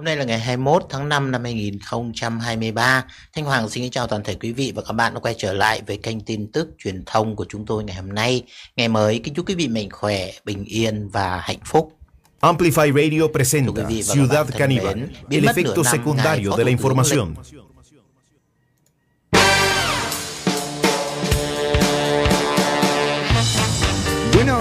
Hôm nay là ngày 21 tháng 5 năm 2023. Thanh Hoàng xin chào toàn thể quý vị và các bạn đã quay trở lại với kênh tin tức truyền thông của chúng tôi ngày hôm nay. Ngày mới, kính chúc quý vị mạnh khỏe, bình yên và hạnh phúc. Amplify Radio presenta Ciudad Caníbal, el efecto secundario de la información. Bueno,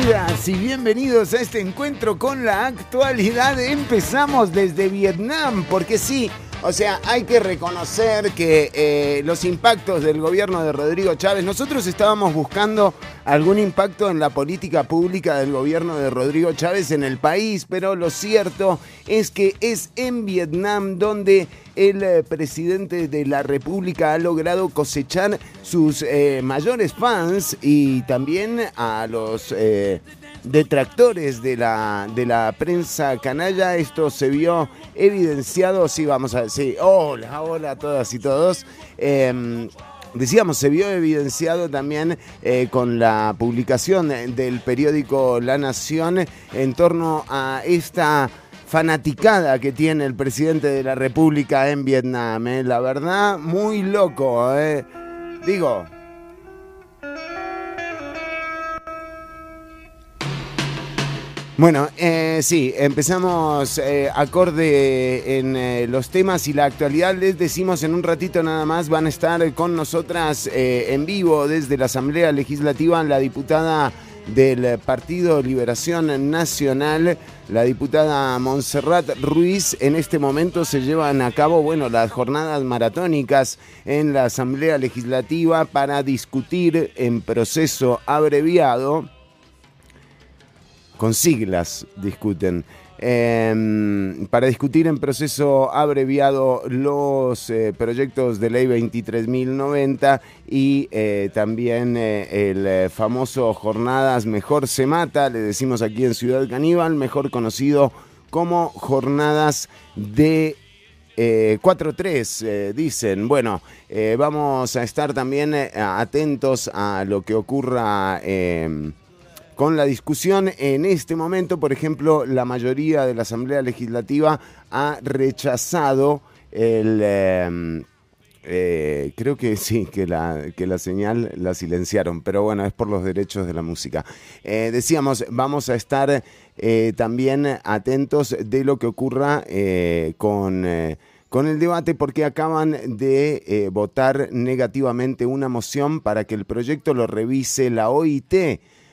bienvenidas y bienvenidos a este encuentro con la actualidad. Empezamos desde Vietnam, porque sí, o sea, hay que reconocer que eh, los impactos del gobierno de Rodrigo Chávez, nosotros estábamos buscando algún impacto en la política pública del gobierno de Rodrigo Chávez en el país, pero lo cierto es que es en Vietnam donde el eh, presidente de la República ha logrado cosechar sus eh, mayores fans y también a los detractores de la, de la prensa canalla. Esto se vio evidenciado, sí, vamos a decir, hola, hola a todas y todos. Em, Decíamos, se vio evidenciado también con la publicación del periódico La Nación en torno a esta fanaticada que tiene el presidente de la República en Vietnam. ¿eh? La verdad, muy loco. ¿eh? Digo. Bueno, eh, sí, empezamos eh, acorde en eh, los temas y la actualidad. Les decimos en un ratito nada más, van a estar con nosotras eh, en vivo desde la Asamblea Legislativa la diputada del Partido Liberación Nacional, la diputada Montserrat Ruiz. En este momento se llevan a cabo, bueno, las jornadas maratónicas en la Asamblea Legislativa para discutir en proceso abreviado, con siglas discuten, eh, para discutir en proceso abreviado los eh, proyectos de ley 23.090 y eh, también eh, el famoso Jornadas Mejor se mata, le decimos aquí en Ciudad Caníbal, mejor conocido como Jornadas de 4-3, dicen. Bueno, vamos a estar también atentos a lo que ocurra con la discusión. En este momento, por ejemplo, la mayoría de la Asamblea Legislativa ha rechazado el... Eh, eh, creo que sí, que la, que la señal la silenciaron, pero bueno, es por los derechos de la música. Eh, decíamos, vamos a estar eh, también atentos de lo que ocurra con con el debate porque acaban de votar negativamente una moción para que el proyecto lo revise la OIT.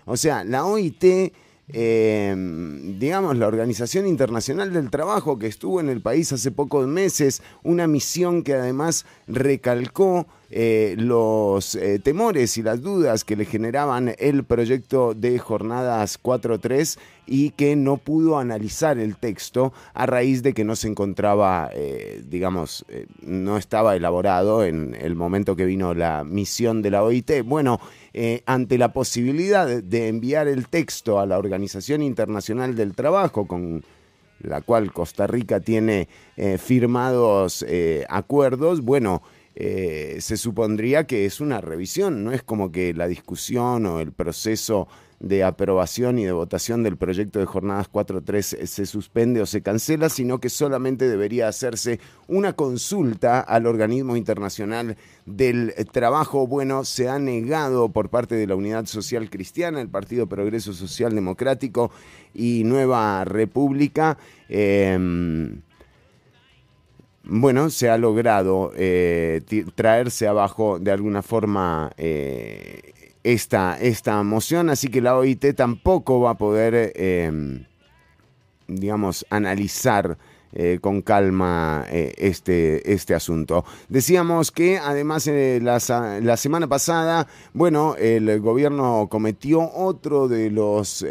O sea, la OIT, eh, digamos, la Organización Internacional del Trabajo que estuvo en el país hace pocos meses, una misión que además recalcó eh, los eh, temores y las dudas que le generaban el proyecto de jornadas 4.3 y que no pudo analizar el texto a raíz de que no se encontraba, eh, digamos, no estaba elaborado en el momento que vino la misión de la OIT. Bueno, ante la posibilidad de, enviar el texto a la Organización Internacional del Trabajo con la cual Costa Rica tiene firmados acuerdos, bueno, eh, se supondría que es una revisión, no es como que la discusión o el proceso de aprobación y de votación del proyecto de jornadas 4.3 se suspende o se cancela, sino que solamente debería hacerse una consulta al organismo internacional del trabajo. Bueno, se ha negado por parte de la Unidad Social Cristiana, el Partido Progreso Social Democrático y Nueva República. Eh, bueno, se ha logrado eh, traerse abajo de alguna forma eh, esta, esta moción, así que la OIT tampoco va a poder, eh, digamos, analizar eh, con calma este, este asunto. Decíamos que además la, la, semana pasada, bueno, el gobierno cometió otro de los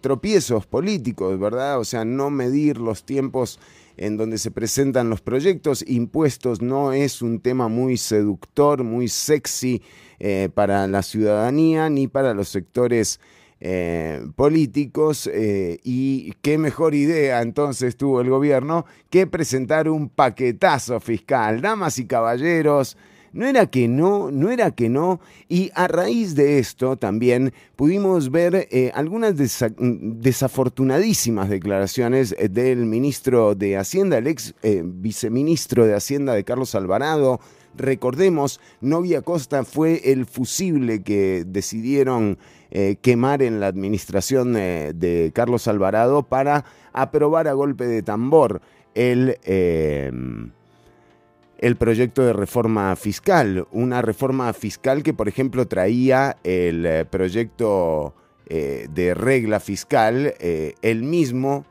tropiezos políticos, ¿verdad? O sea, no medir los tiempos en donde se presentan los proyectos. Impuestos no es un tema muy seductor, muy sexy eh, para la ciudadanía ni para los sectores eh, políticos. Eh, y qué mejor idea entonces tuvo el gobierno que presentar un paquetazo fiscal. Damas y caballeros, no era que no, no era que no. Y a raíz de esto también pudimos ver eh, algunas desafortunadísimas declaraciones eh, del ministro de Hacienda, el ex eh, viceministro de Hacienda de Carlos Alvarado. Recordemos, Novia Costa fue el fusible que decidieron quemar en la administración de Carlos Alvarado para aprobar a golpe de tambor el el proyecto de reforma fiscal. Una reforma fiscal que, por ejemplo, traía el eh, proyecto eh, de regla fiscal, eh, el mismo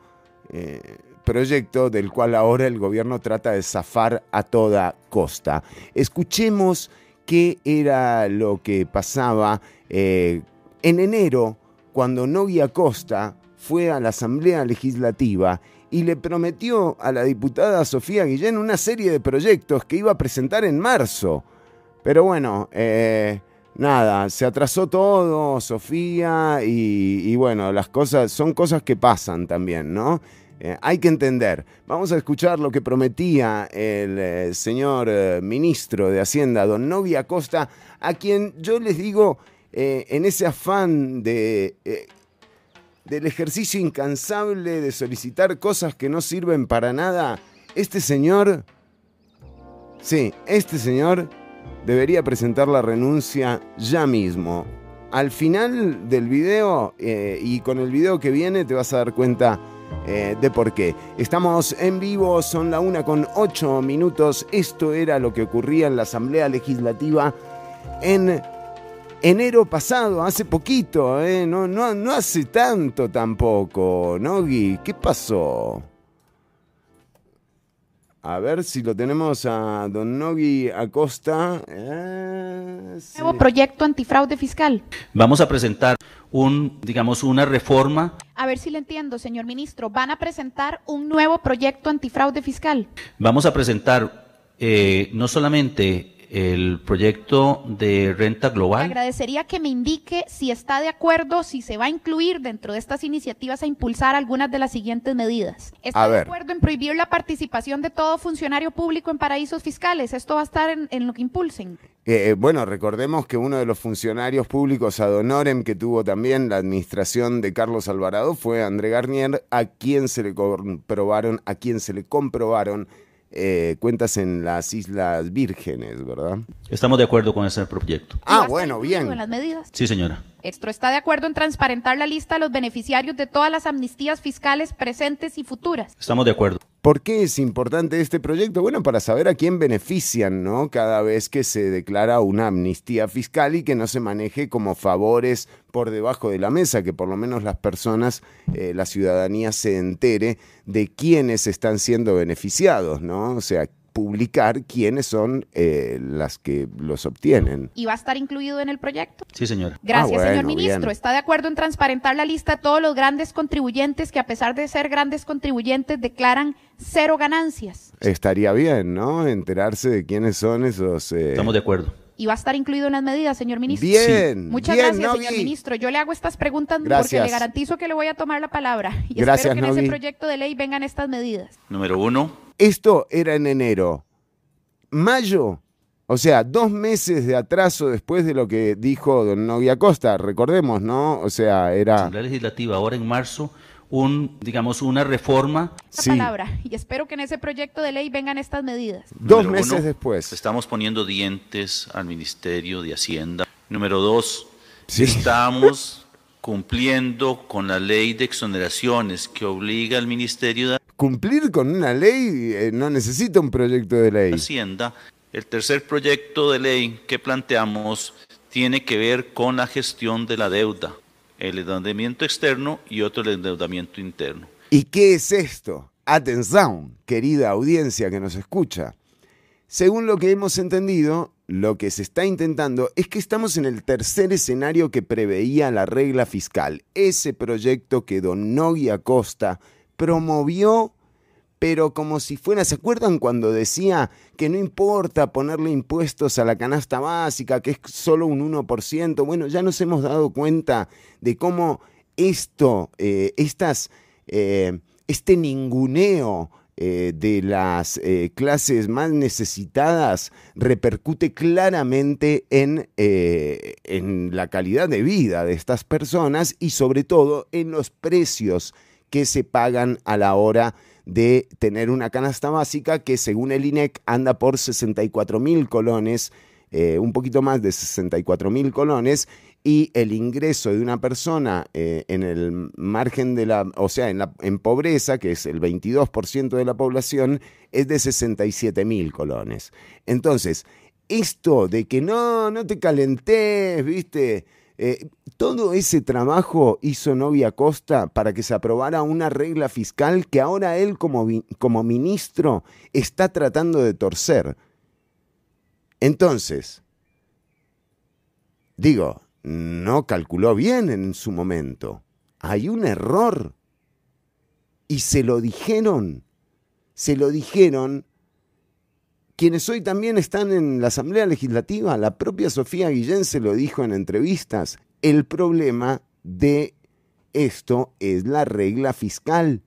proyecto del cual ahora el gobierno trata de zafar a toda costa. Escuchemos qué era lo que pasaba en enero cuando Novia Costa fue a la Asamblea Legislativa y le prometió a la diputada Sofía Guillén una serie de proyectos que iba a presentar en marzo. Pero bueno, eh, nada, se atrasó todo, Sofía, y, bueno, las cosas son cosas que pasan también, ¿no? Eh, hay que entender. Vamos a escuchar lo que prometía el eh, señor ministro de Hacienda, don Novia Costa, a quien yo les digo, en ese afán de del ejercicio incansable de solicitar cosas que no sirven para nada, este señor, sí, este señor debería presentar la renuncia ya mismo. Al final del video eh, y con el video que viene te vas a dar cuenta eh, de por qué. Estamos en vivo, son la una con ocho minutos. Esto era lo que ocurría en la Asamblea Legislativa en enero pasado, hace poquito, ¿eh? no, no, no hace tanto tampoco, Nogui, ¿qué pasó? A ver si lo tenemos a don Nogui Acosta. Eh, Nuevo proyecto antifraude fiscal. Vamos a presentar un, digamos, una reforma. A ver si le entiendo, señor ministro. Van a presentar un nuevo proyecto antifraude fiscal. Vamos a presentar eh, no solamente el proyecto de renta global. agradecería que me indique si está de acuerdo, si se va a incluir dentro de estas iniciativas a impulsar algunas de las siguientes medidas. ¿Está de acuerdo en prohibir la participación de todo funcionario público en paraísos fiscales? ¿Esto va a estar en, lo que impulsen? Eh, eh, bueno, recordemos que uno de los funcionarios públicos ad honorem que tuvo también la administración de Carlos Alvarado fue André Garnier, a quien se le comprobaron, a quien se le comprobaron eh, cuentas en las Islas Vírgenes, ¿verdad? Estamos de acuerdo con ese proyecto. Ah, bueno, bien. En las medidas? Sí, señora. Esto está de acuerdo en transparentar la lista de los beneficiarios de todas las amnistías fiscales presentes y futuras. Estamos de acuerdo. ¿Por qué es importante este proyecto? Bueno, para saber a quién benefician, ¿no? Cada vez que se declara una amnistía fiscal y que no se maneje como favores por debajo de la mesa, que por lo menos las personas, eh, la ciudadanía se entere de quiénes están siendo beneficiados, ¿no? O sea, publicar quiénes son eh, las que los obtienen. ¿Y va a estar incluido en el proyecto? Sí, señora. Gracias, ah, señor ministro. ¿Está de acuerdo en transparentar la lista de todos los grandes contribuyentes que a pesar de ser grandes contribuyentes declaran cero ganancias? Estaría bien, ¿no? Enterarse de quiénes son esos... Eh, Estamos de acuerdo y va a estar incluido en las medidas, señor ministro. Bien. Muchas gracias, señor ministro. Yo le hago estas preguntas porque le garantizo que le voy a tomar la palabra. Y gracias, espero que en ese proyecto de ley vengan estas medidas. Número uno, esto era en enero. Mayo, o sea, dos meses de atraso después de lo que dijo don Novia Costa, recordemos, ¿no? O sea, era... Asamblea Legislativa, ahora en marzo, un, digamos, una reforma. Sí. palabra, y espero que en ese proyecto de ley vengan estas medidas. Dos meses después. Estamos poniendo dientes al Ministerio de Hacienda. Número dos, estamos cumpliendo con la ley de exoneraciones que obliga al Ministerio de cumplir con una ley eh, no necesita un proyecto de ley. Hacienda, el tercer proyecto de ley que planteamos tiene que ver con la gestión de la deuda, el endeudamiento externo y otro el endeudamiento interno. ¿Y qué es esto? Atención, querida audiencia que nos escucha. Según lo que hemos entendido, lo que se está intentando es que estamos en el tercer escenario que preveía la regla fiscal, ese proyecto que Don Nogui Acosta promovió, pero como si fuera, ¿se acuerdan cuando decía que no importa ponerle impuestos a la canasta básica, que es solo un 1%? Bueno, ya nos hemos dado cuenta de cómo esto, eh, estas, eh, este ninguneo eh, de las clases más necesitadas repercute claramente en, en la calidad de vida de estas personas y sobre todo en los precios que se pagan a la hora de tener una canasta básica que según el INEC anda por 64 mil colones, un poquito más de 64 mil colones, y el ingreso de una persona eh, en el margen de la, o sea, en, la, en pobreza, que es el 22% de la población, es de 67 mil colones. Entonces, esto de que no, no te calentes, viste, eh, todo ese trabajo hizo Novia Costa para que se aprobara una regla fiscal que ahora él como, como ministro está tratando de torcer. Entonces, digo, no calculó bien en su momento. Hay un error. Y se lo dijeron. Se lo dijeron quienes hoy también están en la Asamblea Legislativa. La propia Sofía Guillén se lo dijo en entrevistas. El problema de esto es la regla fiscal.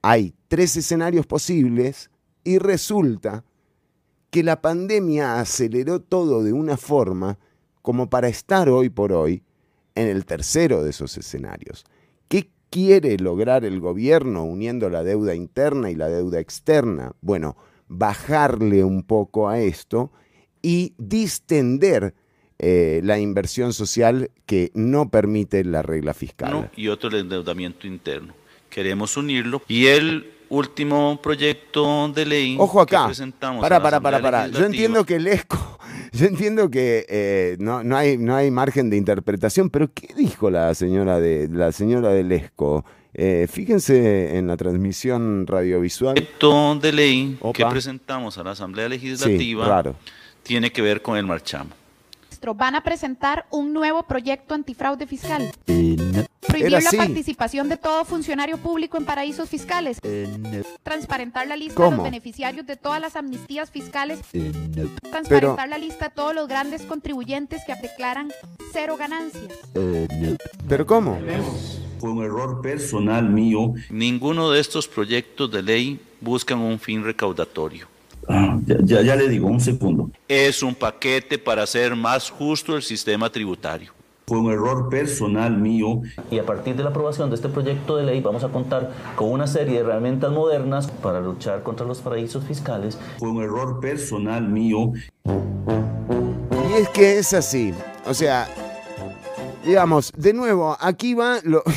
Hay tres escenarios posibles y resulta que la pandemia aceleró todo de una forma como para estar hoy por hoy en el tercero de esos escenarios. ¿Qué quiere lograr el gobierno uniendo la deuda interna y la deuda externa? Bueno, bajarle un poco a esto y distender eh, la inversión social que no permite la regla fiscal. y otro el endeudamiento interno. Queremos unirlo y el último proyecto de ley Ojo acá. que presentamos. Para, para, para, para. Yo entiendo que el ESCO, yo entiendo que eh, no, no, hay, no hay margen de interpretación, pero ¿qué dijo la señora de la señora del ESCO? Eh, fíjense en la transmisión radiovisual. El proyecto de ley que presentamos a la Asamblea Legislativa tiene que ver con el marchamo van a presentar un nuevo proyecto antifraude fiscal. Prohibir la participación de todo funcionario público en paraísos fiscales. Transparentar la lista de los beneficiarios de todas las amnistías fiscales. Transparentar la lista de todos los grandes contribuyentes que declaran cero ganancias. ¿Pero cómo? Fue un error personal mío. Ninguno de estos proyectos de ley buscan un fin recaudatorio. Ah, ya, ya, le digo, un segundo. Es un paquete para hacer más justo el sistema tributario. Fue un error personal mío. Y a partir de la aprobación de este proyecto de ley vamos a contar con una serie de herramientas modernas para luchar contra los paraísos fiscales. Fue un error personal mío. Y es que es así. O sea, digamos, de nuevo, aquí va lo...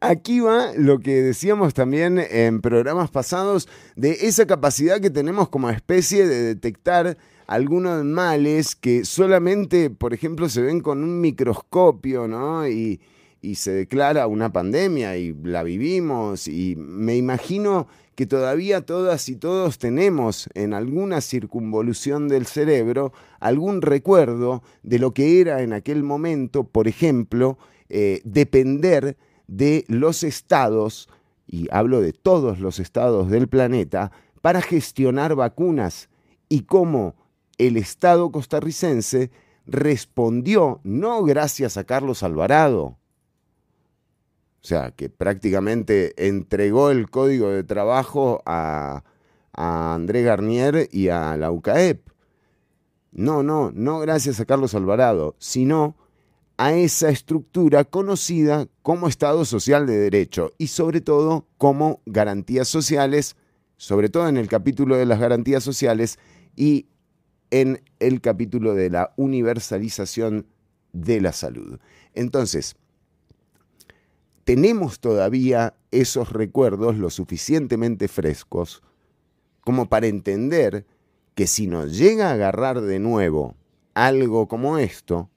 Aquí va lo que decíamos también en programas pasados de esa capacidad que tenemos como especie de detectar algunos males que solamente, por ejemplo, se ven con un microscopio, ¿no? Y, y se declara una pandemia y la vivimos y me imagino que todavía todas y todos tenemos en alguna circunvolución del cerebro algún recuerdo de lo que era en aquel momento, por ejemplo, eh, depender de los estados, y hablo de todos los estados del planeta, para gestionar vacunas y cómo el Estado costarricense respondió, no gracias a Carlos Alvarado, o sea, que prácticamente entregó el código de trabajo a, André Garnier y a la UCAEP. No, no, no gracias a Carlos Alvarado, sino a esa estructura conocida como Estado Social de Derecho y sobre todo como garantías sociales, sobre todo en el capítulo de las garantías sociales y en el capítulo de la universalización de la salud. Entonces, tenemos todavía esos recuerdos lo suficientemente frescos como para entender que si nos llega a agarrar de nuevo algo como esto,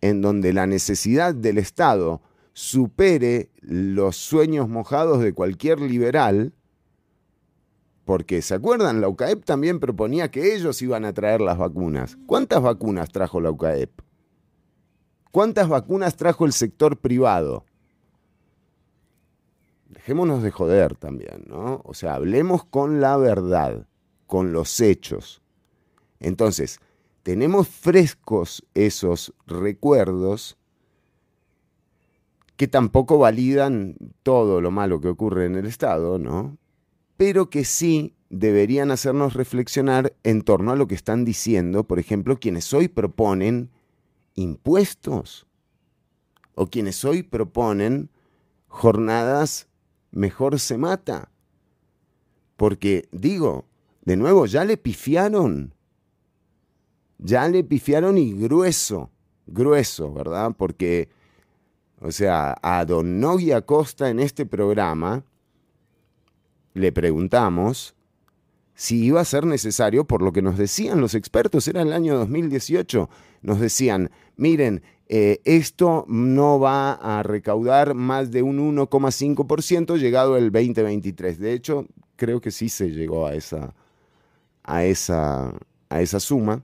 en donde la necesidad del Estado supere los sueños mojados de cualquier liberal, porque, ¿se acuerdan? La UCAEP también proponía que ellos iban a traer las vacunas. ¿Cuántas vacunas trajo la UCAEP? ¿Cuántas vacunas trajo el sector privado? Dejémonos de joder también, ¿no? O sea, hablemos con la verdad, con los hechos. Entonces, tenemos frescos esos recuerdos que tampoco validan todo lo malo que ocurre en el Estado, ¿no? Pero que sí deberían hacernos reflexionar en torno a lo que están diciendo, por ejemplo, quienes hoy proponen impuestos o quienes hoy proponen jornadas mejor se mata. Porque digo, de nuevo, ya le pifiaron. Ya le pifiaron y grueso, grueso, ¿verdad? Porque, o sea, a Don Nogui Acosta en este programa le preguntamos si iba a ser necesario, por lo que nos decían los expertos, era el año 2018, nos decían, miren, eh, esto no va a recaudar más de un 1,5% llegado el 2023. De hecho, creo que sí se llegó a esa, a esa, a esa suma.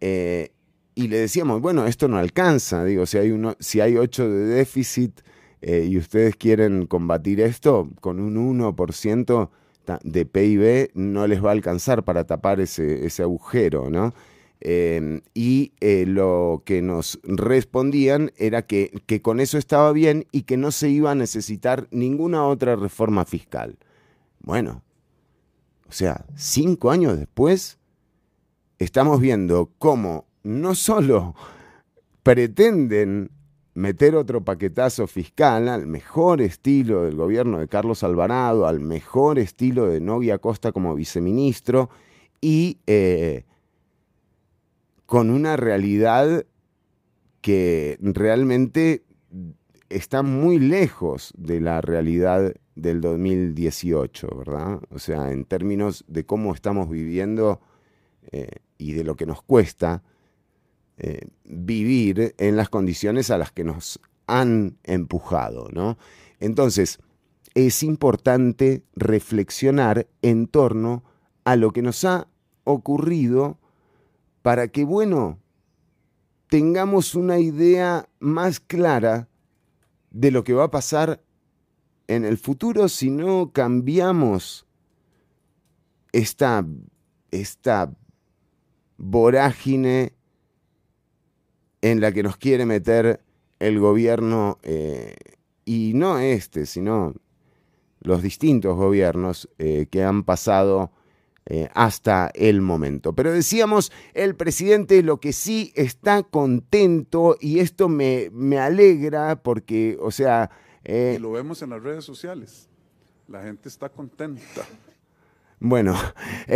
Eh, y le decíamos, bueno, esto no alcanza, digo, si hay, uno, si hay 8 de déficit eh, y ustedes quieren combatir esto con un 1%, de PIB no les va a alcanzar para tapar ese, agujero, ¿no? Em, y eh, lo que nos respondían era que, que, con eso estaba bien y que no se iba a necesitar ninguna otra reforma fiscal. Bueno, o sea, cinco años después, estamos viendo cómo no solo pretenden meter otro paquetazo fiscal al mejor estilo del gobierno de Carlos Alvarado, al mejor estilo de Novia Costa como viceministro y eh, con una realidad que realmente está muy lejos de la realidad del 2018, ¿verdad? O sea, en términos de cómo estamos viviendo eh, y de lo que nos cuesta eh, vivir en las condiciones a las que nos han empujado, ¿no? Entonces, es importante reflexionar en torno a lo que nos ha ocurrido para que, bueno, tengamos una idea más clara de lo que va a pasar en el futuro si no cambiamos esta, esta vorágine en la que nos quiere meter el gobierno, eh, y no este, sino los distintos gobiernos eh, que han pasado eh, hasta el momento. Pero decíamos, el presidente lo que sí está contento, y esto me, me alegra porque, o sea... y lo vemos en las redes sociales. La gente está contenta. Bueno,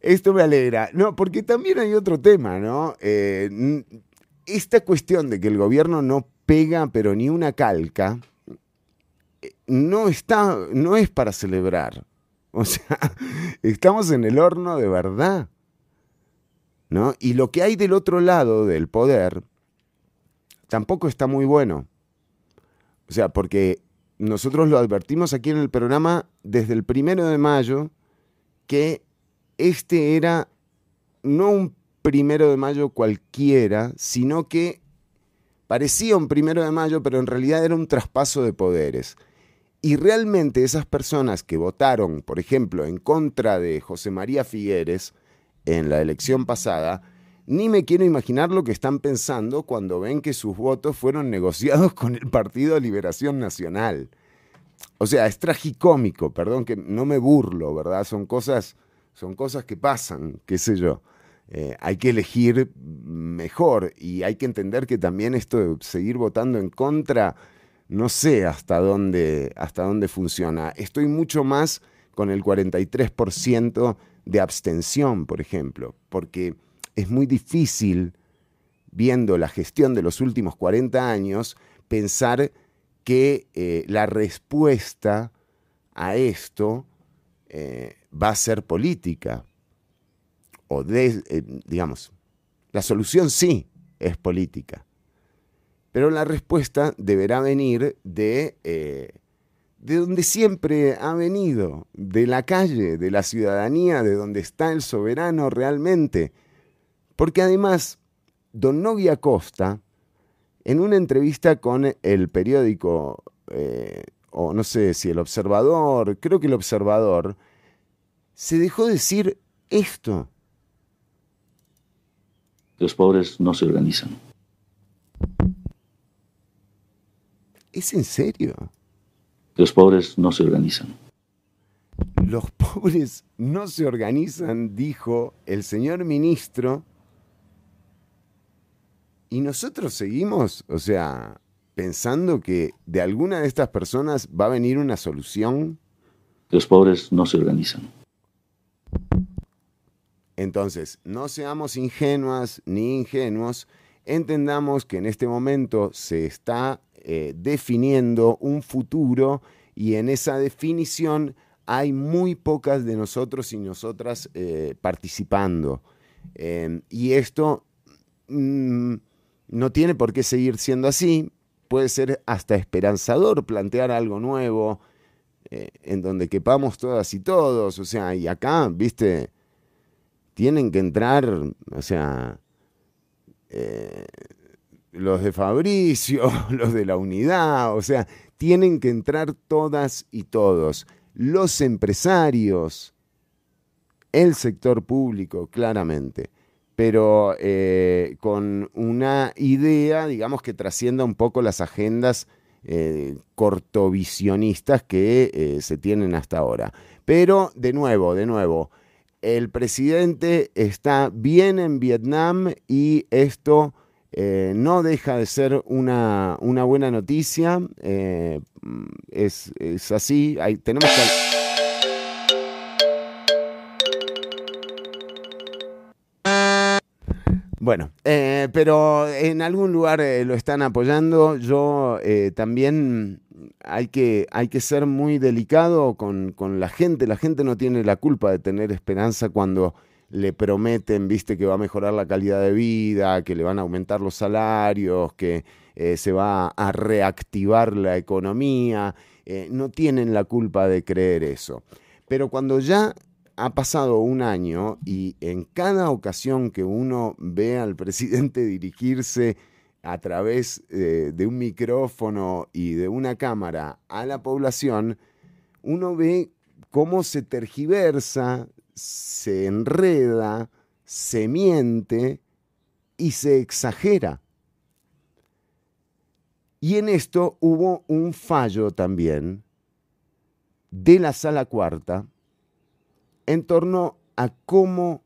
esto me alegra. No, porque también hay otro tema, ¿no? Eh, esta cuestión de que el gobierno no pega, pero ni una calca, eh, no está, no es para celebrar. O sea, estamos en el horno de verdad. ¿No? Y lo que hay del otro lado del poder tampoco está muy bueno. O sea, porque nosotros lo advertimos aquí en el programa desde el primero de mayo que este era no un primero de mayo cualquiera, sino que parecía un primero de mayo, pero en realidad era un traspaso de poderes. Y realmente esas personas que votaron, por ejemplo, en contra de José María Figueres en la elección pasada, ni me quiero imaginar lo que están pensando cuando ven que sus votos fueron negociados con el Partido Liberación Nacional. O sea, es tragicómico, perdón que no me burlo, ¿verdad? Son cosas son cosas que pasan, qué sé yo. Eh, hay que elegir mejor y hay que entender que también esto de seguir votando en contra, no sé hasta dónde, hasta dónde funciona. Estoy mucho más con el 43% de abstención, por ejemplo, porque es muy difícil, viendo la gestión de los últimos 40 años, pensar que eh, la respuesta a esto eh, va a ser política. O de, eh, digamos, la solución sí es política. Pero la respuesta deberá venir de, eh, de donde siempre ha venido, de la calle, de la ciudadanía, de donde está el soberano realmente. Porque además, don Nogui Acosta, en una entrevista con el periódico, eh, o no sé si el observador, creo que el observador, se dejó decir esto. Los pobres no se organizan. ¿Es en serio? Los pobres no se organizan. Los pobres no se organizan, dijo el señor ministro. Y nosotros seguimos, o sea, pensando que de alguna de estas personas va a venir una solución. Los pobres no se organizan. Entonces, no seamos ingenuas ni ingenuos, entendamos que en este momento se está eh, definiendo un futuro y en esa definición hay muy pocas de nosotros y nosotras eh, participando. Em, y esto mm, no tiene por qué seguir siendo así, puede ser hasta esperanzador plantear algo nuevo, eh, en donde quepamos todas y todos, o sea, y acá, viste, tienen que entrar, o sea, eh, los de Fabricio, los de la unidad, o sea, tienen que entrar todas y todos, los empresarios, el sector público, claramente pero eh, con una idea, digamos, que trascienda un poco las agendas eh, cortovisionistas que se tienen hasta ahora. Pero, de nuevo, de nuevo, el presidente está bien en Vietnam y esto no deja de ser una, buena noticia. Es, es, así, tenemos que... Bueno, eh, pero en algún lugar eh, lo están apoyando. Yo eh, también hay que, hay que ser muy delicado con, la gente. La gente no tiene la culpa de tener esperanza cuando le prometen, viste, que va a mejorar la calidad de vida, que le van a aumentar los salarios, que se va a reactivar la economía. no tienen la culpa de creer eso. Pero cuando ya ha pasado un año y en cada ocasión que uno ve al presidente dirigirse a través eh, de un micrófono y de una cámara a la población, uno ve cómo se tergiversa, se enreda, se miente y se exagera. Y en esto hubo un fallo también de la sala cuarta, en torno a cómo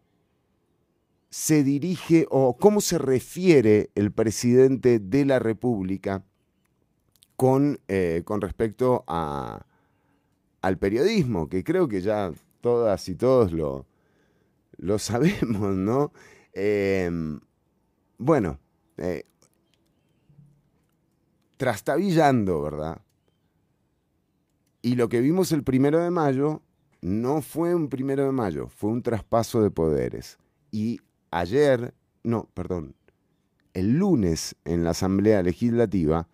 se dirige o cómo se refiere el presidente de la República con, eh, con respecto al periodismo, que creo que ya todas y todos lo, lo sabemos, ¿no? Em, bueno, eh, trastabillando, ¿verdad? Y lo que vimos el primero de mayo no fue un primero de mayo, fue un traspaso de poderes. Y ayer, no, perdón, el lunes en la Asamblea Legislativa,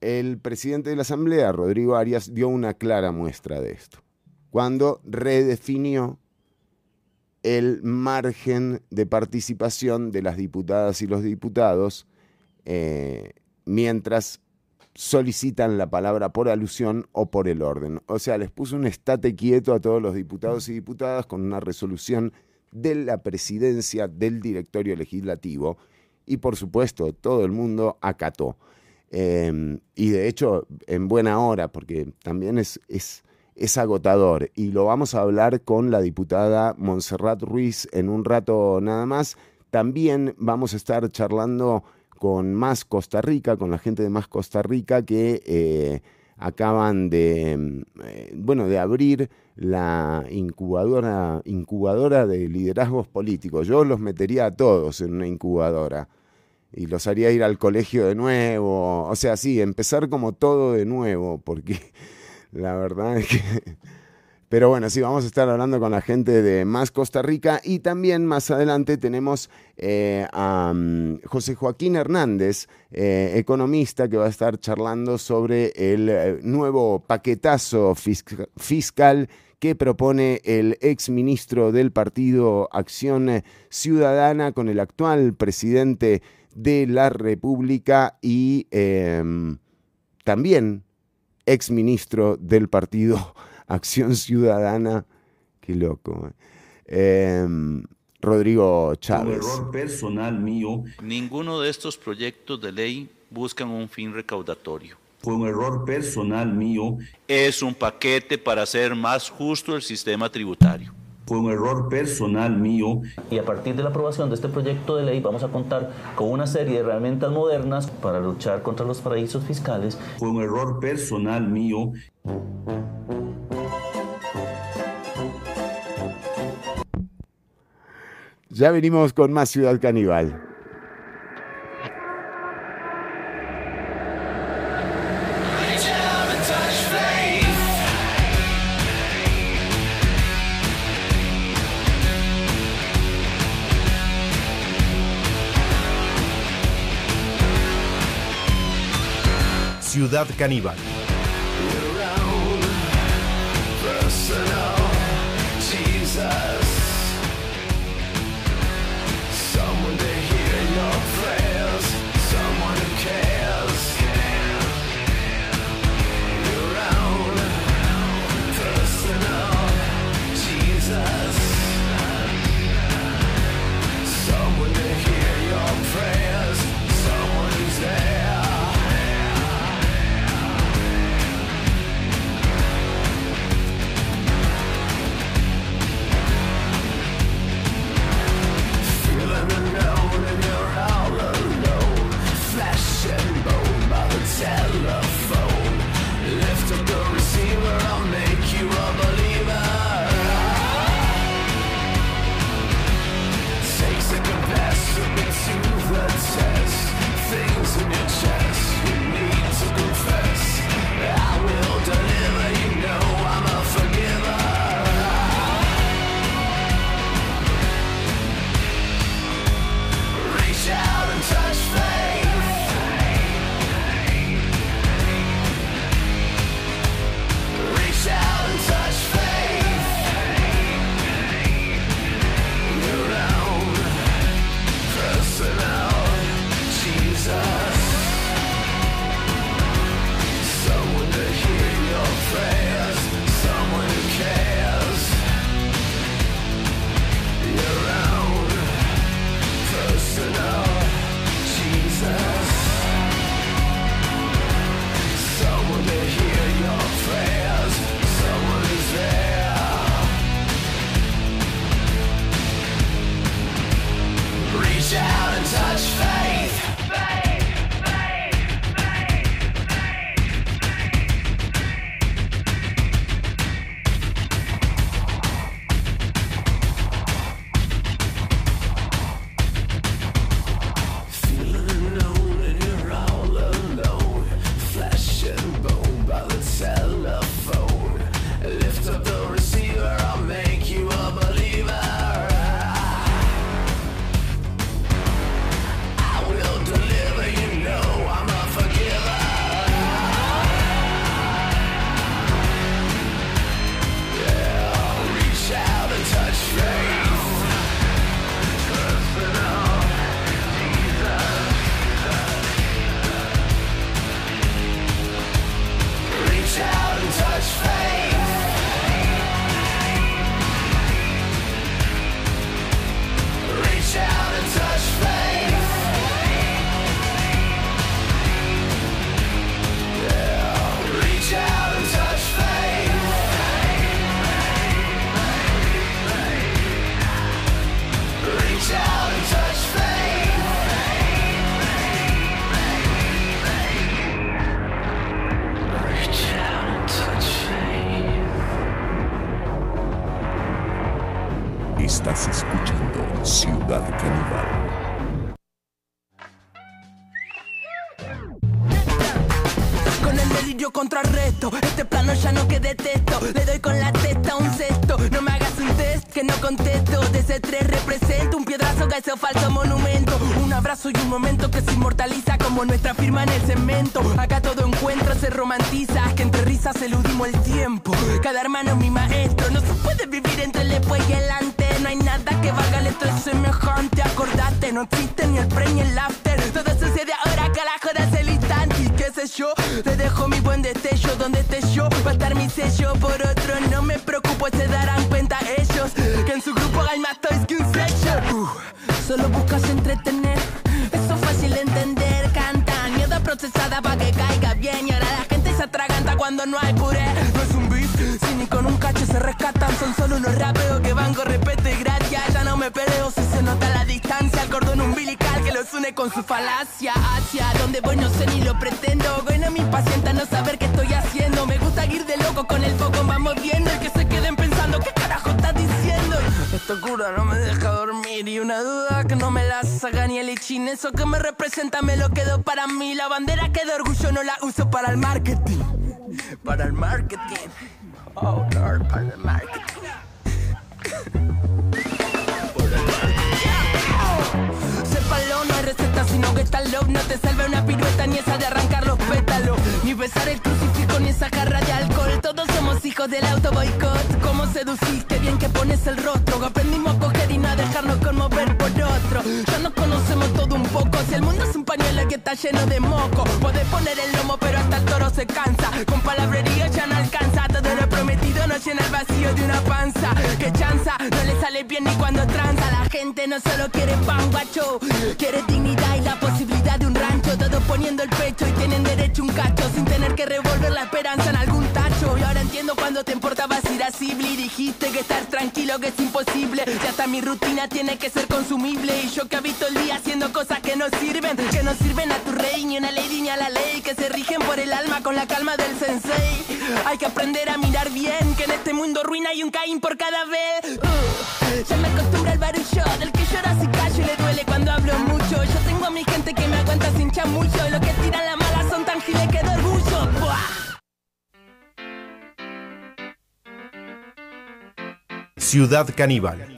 el presidente de la Asamblea, Rodrigo Arias, dio una clara muestra de esto, cuando redefinió el margen de participación de las diputadas y los diputados, eh, mientras solicitan la palabra por alusión o por el orden. O sea, les puso un estate quieto a todos los diputados y diputadas con una resolución de la presidencia del directorio legislativo y por supuesto todo el mundo acató. Em, y de hecho, en buena hora, porque también es, es, es agotador. Y lo vamos a hablar con la diputada Montserrat Ruiz en un rato nada más. También vamos a estar charlando con Más Costa Rica, con la gente de Más Costa Rica que eh, acaban de, mm, eh, bueno, de abrir la incubadora, incubadora de liderazgos políticos. Yo los metería a todos en una incubadora y los haría ir al colegio de nuevo. O sea, sí, empezar como todo de nuevo, porque la verdad es que pero bueno, sí, vamos a estar hablando con la gente de Más Costa Rica y también más adelante tenemos eh, a mm, José Joaquín Hernández, eh, economista, que va a estar charlando sobre el eh, nuevo paquetazo fiscal que propone el ex ministro del partido Acción Ciudadana con el actual presidente de la República y em, también ex ministro del partido Acción Ciudadana, qué loco. Eh. Rodrigo Chávez. Un error personal mío. Ninguno de estos proyectos de ley buscan un fin recaudatorio. Fue un error personal mío. Es un paquete para hacer más justo el sistema tributario. Fue un error personal mío. Y a partir de la aprobación de este proyecto de ley vamos a contar con una serie de herramientas modernas para luchar contra los paraísos fiscales. Fue un error personal mío. Ya venimos con más Ciudad Caníbal. Ciudad Caníbal. Esta cura no me deja dormir. Y una duda que no me la saca ni el ichin. Eso que me representa me lo quedo para mí. La bandera que de orgullo no la uso para el marketing. Para el marketing. Oh, Lord, para el marketing. Sépalo, no hay receta, sino que está low. No te salve una pirueta ni esa de arrancar los pétalos. Ni besar el crucifijo ni esa jarra de alcohol. Todos somos hijos del auto boicot. ¿Cómo seduciste? Bien que pones el rostro. Aprendimos a coger y no a dejarnos conmover por otro. Ya nos conocemos todo un poco. Si el mundo es un pañuelo que está lleno de moco, puedes poner el lomo, pero hasta el toro se cansa. Con palabrería ya no alcanza. Todo lo prometido no llena el vacío de una panza. Que chanza, no le sale bien ni cuando tranza. La gente no solo quiere pan, guacho. Quiere dignidad y la posibilidad de un poniendo el pecho y tienen derecho un cacho. Sin tener que revolver la esperanza en algún tacho. Y ahora entiendo cuando te importabas irascible. Y dijiste que estar tranquilo que es imposible. Ya hasta mi rutina tiene que ser consumible. Y yo que habito el día haciendo cosas que no sirven. Que no sirven a tu rey, ni a la ley, ni a la ley. Que se rigen por el alma con la calma del sensei. Hay que aprender a mirar bien. Que en este mundo ruina hay un Caín por cada vez. Uh, ya me acostumbra el barullo del que llora si callo y le duele hablo mucho. Yo tengo a mi gente que me aguanta sin chamullo. Lo que tiran la mala son tan giles que de orgullo. Buah. Ciudad Caníbal.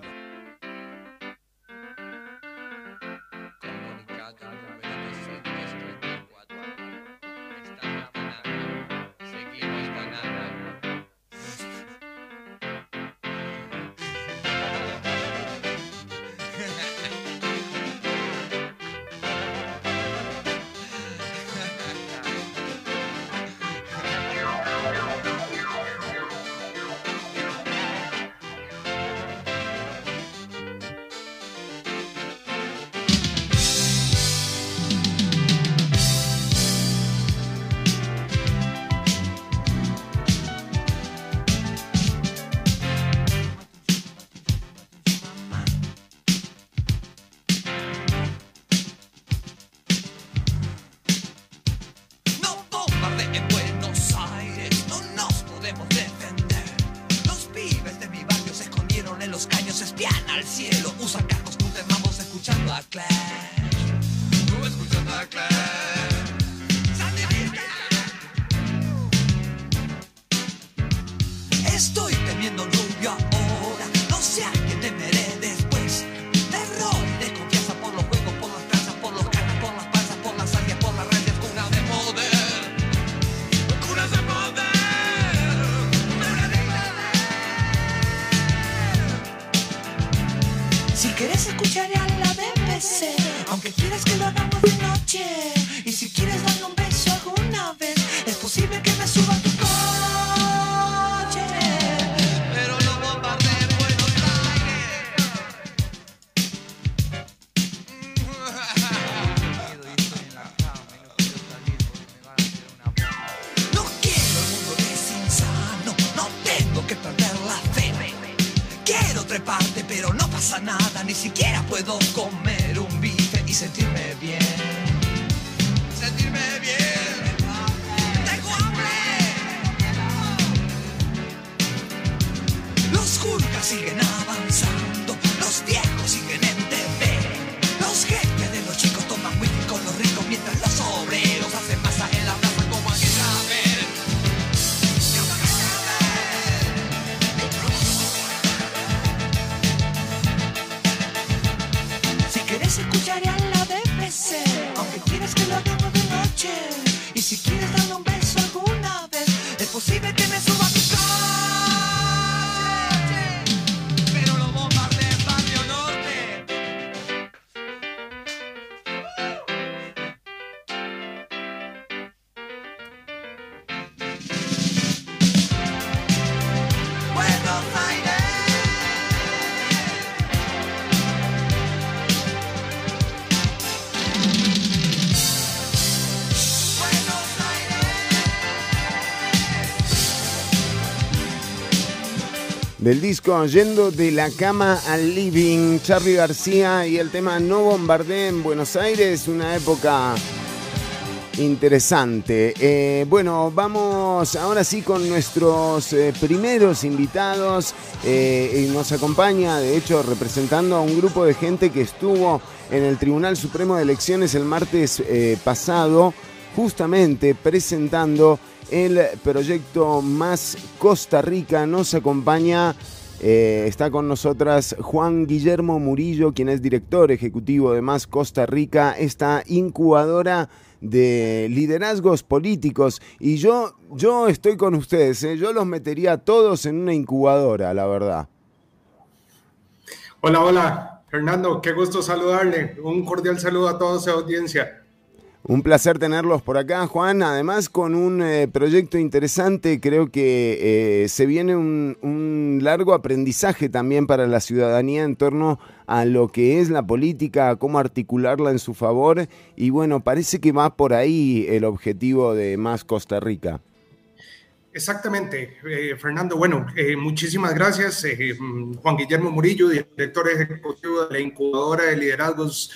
Jurkas siguen avanzando, los viejos siguen del disco Yendo de la cama al living, Charlie García y el tema No bombardé en Buenos Aires, una época interesante. Eh, bueno, vamos ahora sí con nuestros eh, primeros invitados. Eh, y nos acompaña, de hecho, representando a un grupo de gente que estuvo en el Tribunal Supremo de Elecciones el martes pasado, justamente presentando el proyecto Más Costa Rica. Nos acompaña, eh, está con nosotras Juan Guillermo Murillo, quien es director ejecutivo de Más Costa Rica, esta incubadora de liderazgos políticos. Y yo, yo estoy con ustedes, ¿eh? yo los metería todos en una incubadora, la verdad. Hola, hola, Fernando, qué gusto saludarle. Un cordial saludo a toda su audiencia. Un placer tenerlos por acá, Juan. Además, con un eh, proyecto interesante, creo que eh, se viene un, largo aprendizaje también para la ciudadanía en torno a lo que es la política, a cómo articularla en su favor. Y bueno, parece que va por ahí el objetivo de Más Costa Rica. Exactamente, eh, Fernando. Bueno, muchísimas gracias. Juan Guillermo Murillo, director ejecutivo de la incubadora de liderazgos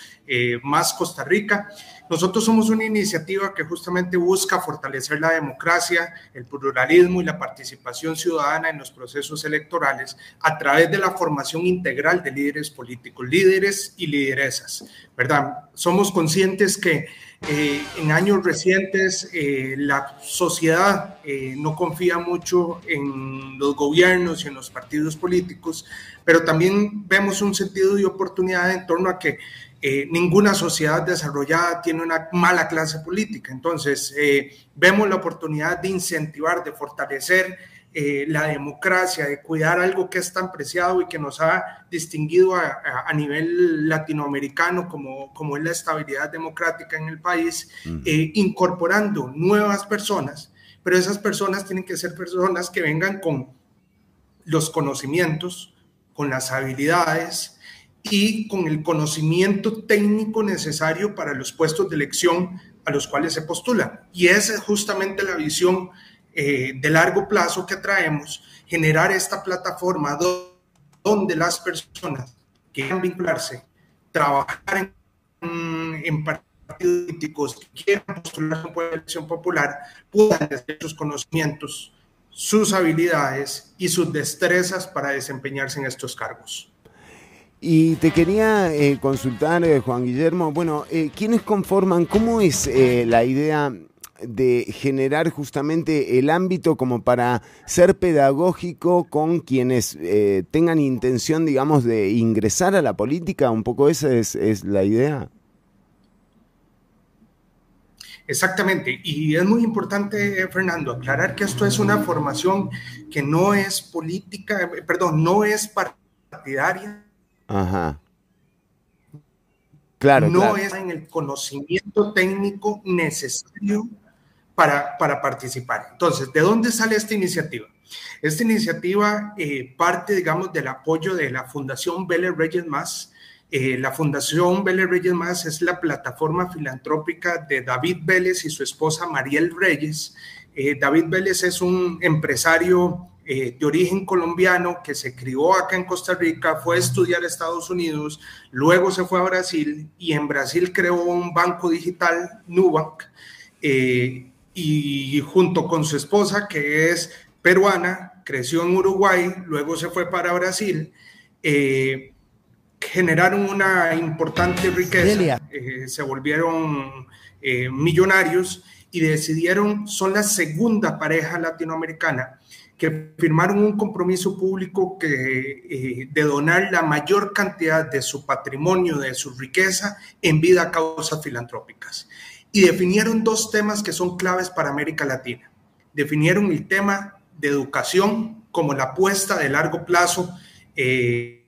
Más Costa Rica. Nosotros somos una iniciativa que justamente busca fortalecer la democracia, el pluralismo y la participación ciudadana en los procesos electorales a través de la formación integral de líderes políticos, líderes y lideresas, ¿verdad? Somos conscientes que eh, en años recientes eh, la sociedad eh, no confía mucho en los gobiernos y en los partidos políticos, pero también vemos un sentido de oportunidad en torno a que eh, ninguna sociedad desarrollada tiene una mala clase política. Entonces, eh, vemos la oportunidad de incentivar, de fortalecer eh, la democracia, de cuidar algo que es tan preciado y que nos ha distinguido a, nivel latinoamericano como, como es la estabilidad democrática en el país, incorporando nuevas personas, pero esas personas tienen que ser personas que vengan con los conocimientos, con las habilidades, y con el conocimiento técnico necesario para los puestos de elección a los cuales se postula. Y esa es justamente la visión eh, de largo plazo que traemos, generar esta plataforma donde las personas quieran vincularse, trabajar en, partidos políticos, que quieran postular una elección popular, puedan tener sus conocimientos, sus habilidades y sus destrezas para desempeñarse en estos cargos. Y te quería eh, consultar, eh, Juan Guillermo, bueno, eh, ¿quiénes conforman, cómo es la idea de generar justamente el ámbito como para ser pedagógico con quienes tengan intención, digamos, de ingresar a la política? Un poco esa es, es la idea. Exactamente, y es muy importante, Fernando, aclarar que esto es una formación que no es política, perdón, no es partidaria, Ajá. Claro. No es en el conocimiento técnico necesario para, para, participar. Entonces, ¿de dónde sale esta iniciativa? Esta iniciativa eh, parte, digamos, del apoyo de la Fundación Vélez Reyes Más. Eh, la Fundación Vélez Reyes Más es la plataforma filantrópica de David Vélez y su esposa Mariel Reyes. Eh, David Vélez es un empresario eh, de origen colombiano que se crió acá en Costa Rica, fue a estudiar a Estados Unidos, luego se fue a Brasil y en Brasil creó un banco digital, Nubank, eh, y junto con su esposa, que es peruana, creció en Uruguay, luego se fue para Brasil, eh, generaron una importante riqueza, se volvieron millonarios y decidieron, son la segunda pareja latinoamericana que firmaron un compromiso público eh, de donar la mayor cantidad de su patrimonio, de su riqueza, en vida a causas filantrópicas. Y definieron dos temas que son claves para América Latina. Definieron el tema de educación como la apuesta de largo plazo, eh,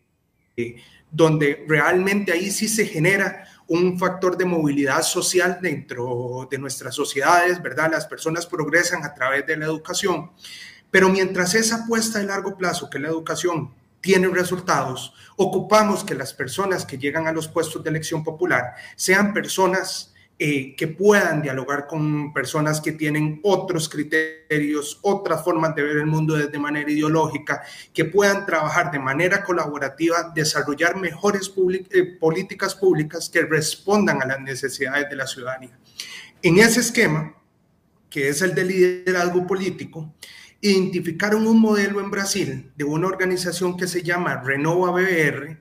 eh, donde realmente ahí sí se genera un factor de movilidad social dentro de nuestras sociedades, ¿verdad? Las personas progresan a través de la educación. Pero mientras esa apuesta de largo plazo, que la educación, tiene resultados, ocupamos que las personas que llegan a los puestos de elección popular sean personas eh, que puedan dialogar con personas que tienen otros criterios, otras formas de ver el mundo desde manera ideológica, que puedan trabajar de manera colaborativa, desarrollar mejores eh, políticas públicas que respondan a las necesidades de la ciudadanía. En ese esquema, que es el de liderazgo político, identificaron un modelo en Brasil de una organización que se llama Renova BBR,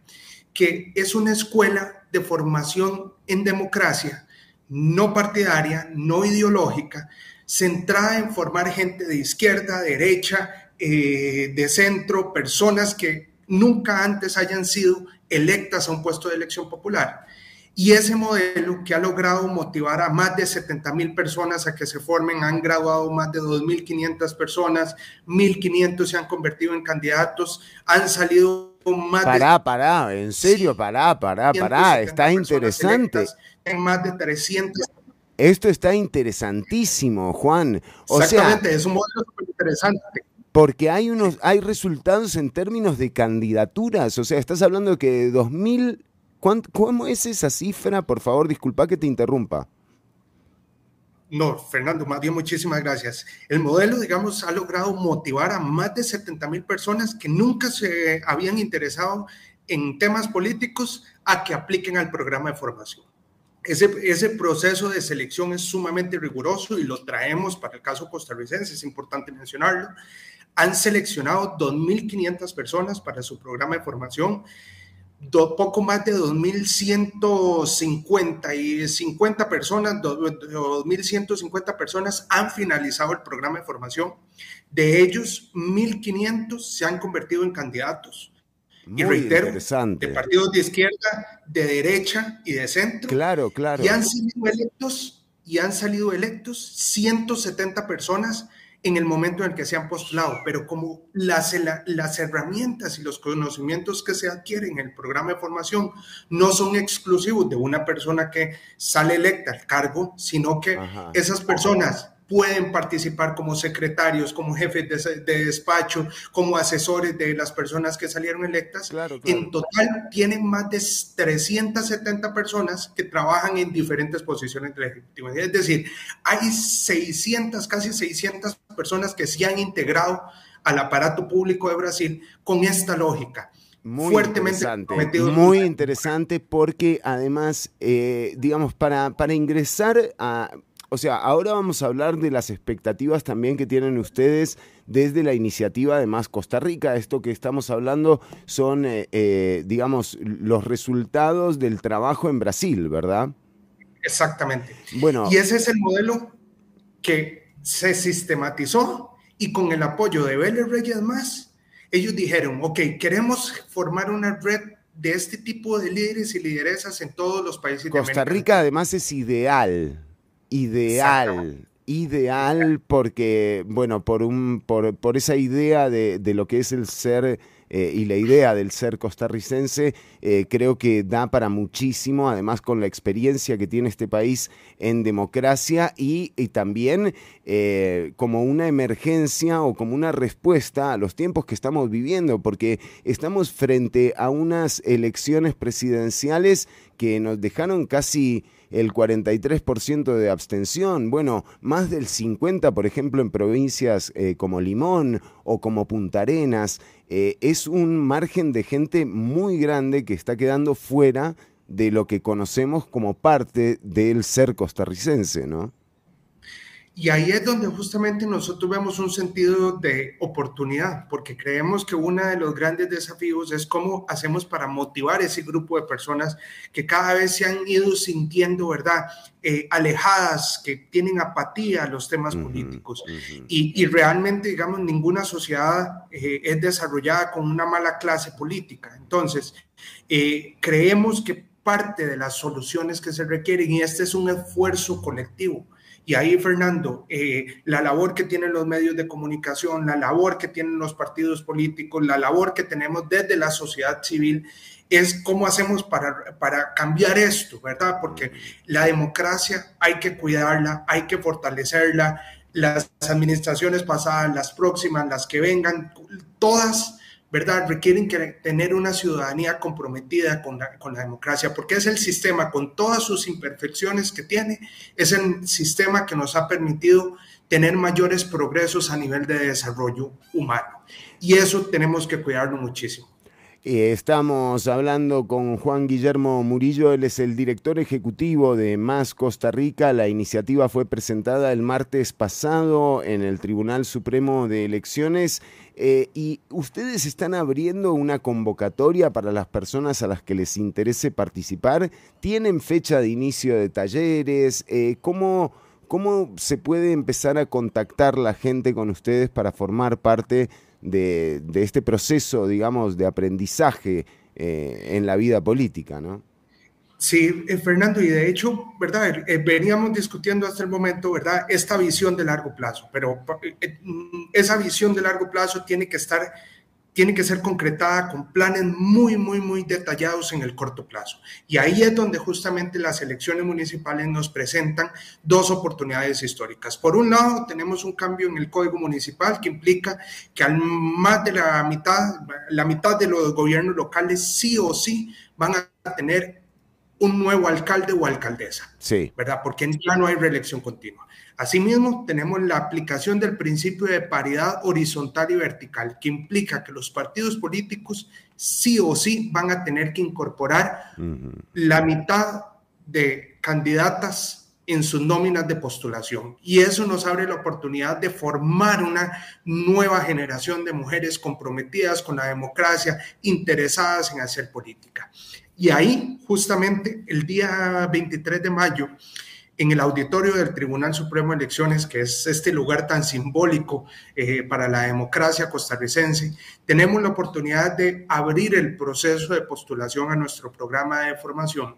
que es una escuela de formación en democracia no partidaria, no ideológica, centrada en formar gente de izquierda, derecha, eh, de centro, personas que nunca antes hayan sido electas a un puesto de elección popular. Y ese modelo que ha logrado motivar a más de 70 mil personas a que se formen, han graduado más de 2.500 personas, 1.500 se han convertido en candidatos, han salido más pará, de... Pará, en serio, pará, pará, pará, está interesante en más de 300. Esto está interesantísimo, Juan. Exactamente, es un modelo súper interesante. Porque hay unos, hay resultados en términos de candidaturas. O sea, estás hablando que de 2000. ¿Cómo es esa cifra? Por favor, disculpa que te interrumpa. No, Fernando, más bien muchísimas gracias. El modelo, digamos, ha logrado motivar a más de 70 mil personas que nunca se habían interesado en temas políticos a que apliquen al programa de formación. Ese, proceso de selección es sumamente riguroso y lo traemos para el caso costarricense, es importante mencionarlo. Han seleccionado 2.500 personas para su programa de formación, poco más de 2.150 y 50 personas, 2.150 personas han finalizado el programa de formación. De ellos, 1.500 se han convertido en candidatos y reitero, de partidos de izquierda, de derecha y de centro. Claro, claro. Y han salido electos, y han salido electos 170 personas en el momento en el que se han postulado, pero como las, las herramientas y los conocimientos que se adquieren en el programa de formación no son exclusivos de una persona que sale electa al cargo, sino que esas personas pueden participar como secretarios, como jefes de, despacho, como asesores de las personas que salieron electas. En total tienen más de 370 personas que trabajan en diferentes posiciones. Es decir, hay 600, casi 600 personas que se han integrado al aparato público de Brasil con esta lógica. Muy fuertemente interesante, muy interesante porque además, eh, digamos, para, para ingresar a, o sea, ahora vamos a hablar de las expectativas también que tienen ustedes desde la iniciativa de Más Costa Rica. Esto que estamos hablando son, eh, eh, digamos, los resultados del trabajo en Brasil, ¿verdad? Exactamente. Bueno. Y ese es el modelo que se sistematizó y con el apoyo de Vélez Reyes Más, ellos dijeron, ok, queremos formar una red de este tipo de líderes y lideresas en todos los países Costa Rica además es ideal ideal. Ideal porque, bueno, por, un, por, por esa idea de, de, lo que es el ser eh, y la idea del ser costarricense, eh, creo que da para muchísimo, además con la experiencia que tiene este país en democracia y, también eh, como una emergencia o como una respuesta a los tiempos que estamos viviendo, porque estamos frente a unas elecciones presidenciales que nos dejaron casi el 43% de abstención, bueno, más del 50%, por ejemplo, en provincias eh, como Limón o como Punta Arenas, eh, es un margen de gente muy grande que está quedando fuera de lo que conocemos como parte del ser costarricense, ¿no? Y ahí es donde justamente nosotros vemos un sentido de oportunidad, porque creemos que uno de los grandes desafíos es cómo hacemos para motivar ese grupo de personas que cada vez se han ido sintiendo, ¿verdad? Eh, alejadas, que tienen apatía a los temas políticos. y, realmente, digamos, ninguna sociedad eh, es desarrollada con una mala clase política. Entonces, eh, creemos que parte de las soluciones que se requieren, y este es un esfuerzo colectivo, y ahí, Fernando, eh, la labor que tienen los medios de comunicación, la labor que tienen los partidos políticos, la labor que tenemos desde la sociedad civil, es cómo hacemos para, para cambiar esto, ¿verdad? Porque la democracia hay que cuidarla, hay que fortalecerla. Las administraciones pasadas, las próximas, las que vengan, todas ¿verdad? Requieren tener una ciudadanía comprometida con la, con la democracia, porque es el sistema, con todas sus imperfecciones que tiene, es el sistema que nos ha permitido tener mayores progresos a nivel de desarrollo humano. Y eso tenemos que cuidarlo muchísimo. Estamos hablando con Juan Guillermo Murillo, él es el director ejecutivo de Más Costa Rica. La iniciativa fue presentada el martes pasado en el Tribunal Supremo de Elecciones eh, y ustedes están abriendo una convocatoria para las personas a las que les interese participar. ¿Tienen fecha de inicio de talleres? Eh, ¿cómo, ¿Cómo se puede empezar a contactar la gente con ustedes para formar parte de, este proceso, digamos, de aprendizaje eh, en la vida política, ¿no? Sí, eh, Fernando, y de hecho, ¿verdad? Eh, veníamos discutiendo hasta el momento, ¿verdad? Esta visión de largo plazo, pero mm, esa visión de largo plazo tiene que estar tiene que ser concretada con planes muy, muy, muy detallados en el corto plazo. Y ahí es donde justamente las elecciones municipales nos presentan dos oportunidades históricas. Por un lado, tenemos un cambio en el Código Municipal que implica que al más de la mitad, la mitad de los gobiernos locales sí o sí van a tener un nuevo alcalde o alcaldesa. Sí. ¿Verdad? Porque ya no hay reelección continua. Asimismo, tenemos la aplicación del principio de paridad horizontal y vertical, que implica que los partidos políticos sí o sí van a tener que incorporar la mitad de candidatas en sus nóminas de postulación. Y eso nos abre la oportunidad de formar una nueva generación de mujeres comprometidas con la democracia, interesadas en hacer política. Y ahí, justamente, el día 23 de mayo, en el auditorio del Tribunal Supremo de Elecciones, que es este lugar tan simbólico eh, para la democracia costarricense, tenemos la oportunidad de abrir el proceso de postulación a nuestro programa de formación,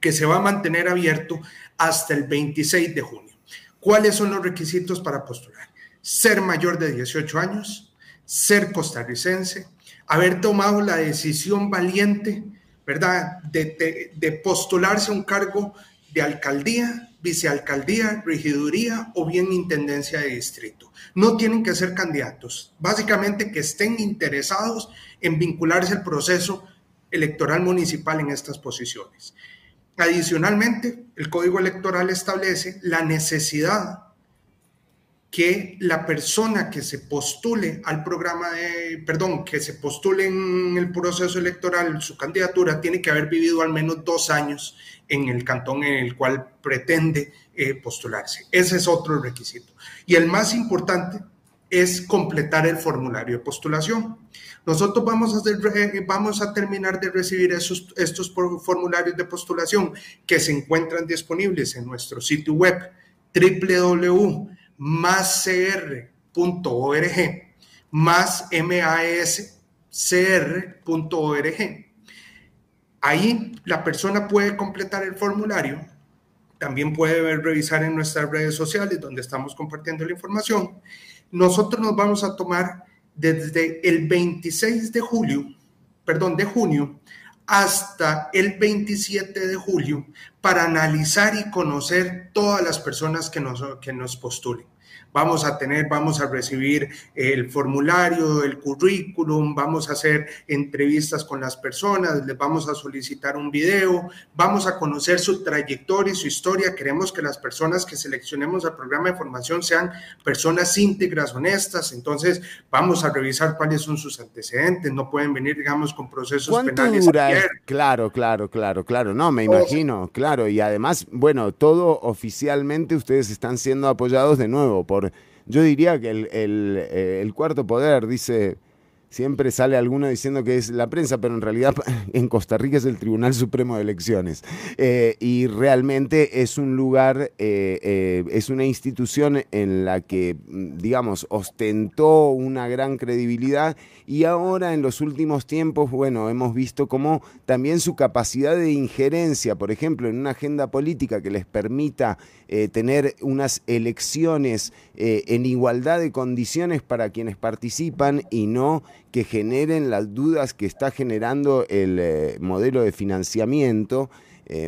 que se va a mantener abierto hasta el 26 de junio. ¿Cuáles son los requisitos para postular? Ser mayor de 18 años, ser costarricense, haber tomado la decisión valiente, ¿verdad?, de, postularse a un cargo de alcaldía, vicealcaldía, regiduría o bien intendencia de distrito. No tienen que ser candidatos, básicamente que estén interesados en vincularse al proceso electoral municipal en estas posiciones. Adicionalmente, el Código Electoral establece la necesidad que la persona que se postule al programa de, perdón, que se postule en el proceso electoral, su candidatura, tiene que haber vivido al menos dos años en el cantón en el cual pretende eh, postularse. Ese es otro requisito. Y el más importante es completar el formulario de postulación. Nosotros vamos a, eh, vamos a terminar de recibir esos, estos formularios de postulación que se encuentran disponibles en nuestro sitio web www máscr.org, más mascr.org. Ahí la persona puede completar el formulario, también puede revisar en nuestras redes sociales donde estamos compartiendo la información. Nosotros nos vamos a tomar desde el 26 de julio, perdón, de junio, hasta el 27 de julio para analizar y conocer todas las personas que nos, que nos postulen vamos a tener, vamos a recibir el formulario, el currículum, vamos a hacer entrevistas con las personas, les vamos a solicitar un video, vamos a conocer su trayectoria y su historia. Queremos que las personas que seleccionemos al programa de formación sean personas íntegras, honestas. Entonces, vamos a revisar cuáles son sus antecedentes. No pueden venir, digamos, con procesos penales. Dura? Claro, claro, claro, claro. No, me imagino, claro. Y además, bueno, todo oficialmente ustedes están siendo apoyados de nuevo por yo diría que el, eh, el, cuarto poder dice, siempre sale alguno diciendo que es la prensa, pero en realidad en Costa Rica es el Tribunal Supremo de Elecciones. Eh, y realmente es un lugar, eh, es una institución en la que, digamos, ostentó una gran credibilidad y ahora en los últimos tiempos, bueno, hemos visto cómo también su capacidad de injerencia, por ejemplo, en una agenda política que les permita eh, tener unas elecciones eh, en igualdad de condiciones para quienes participan y no que generen las dudas que está generando el eh, modelo de financiamiento,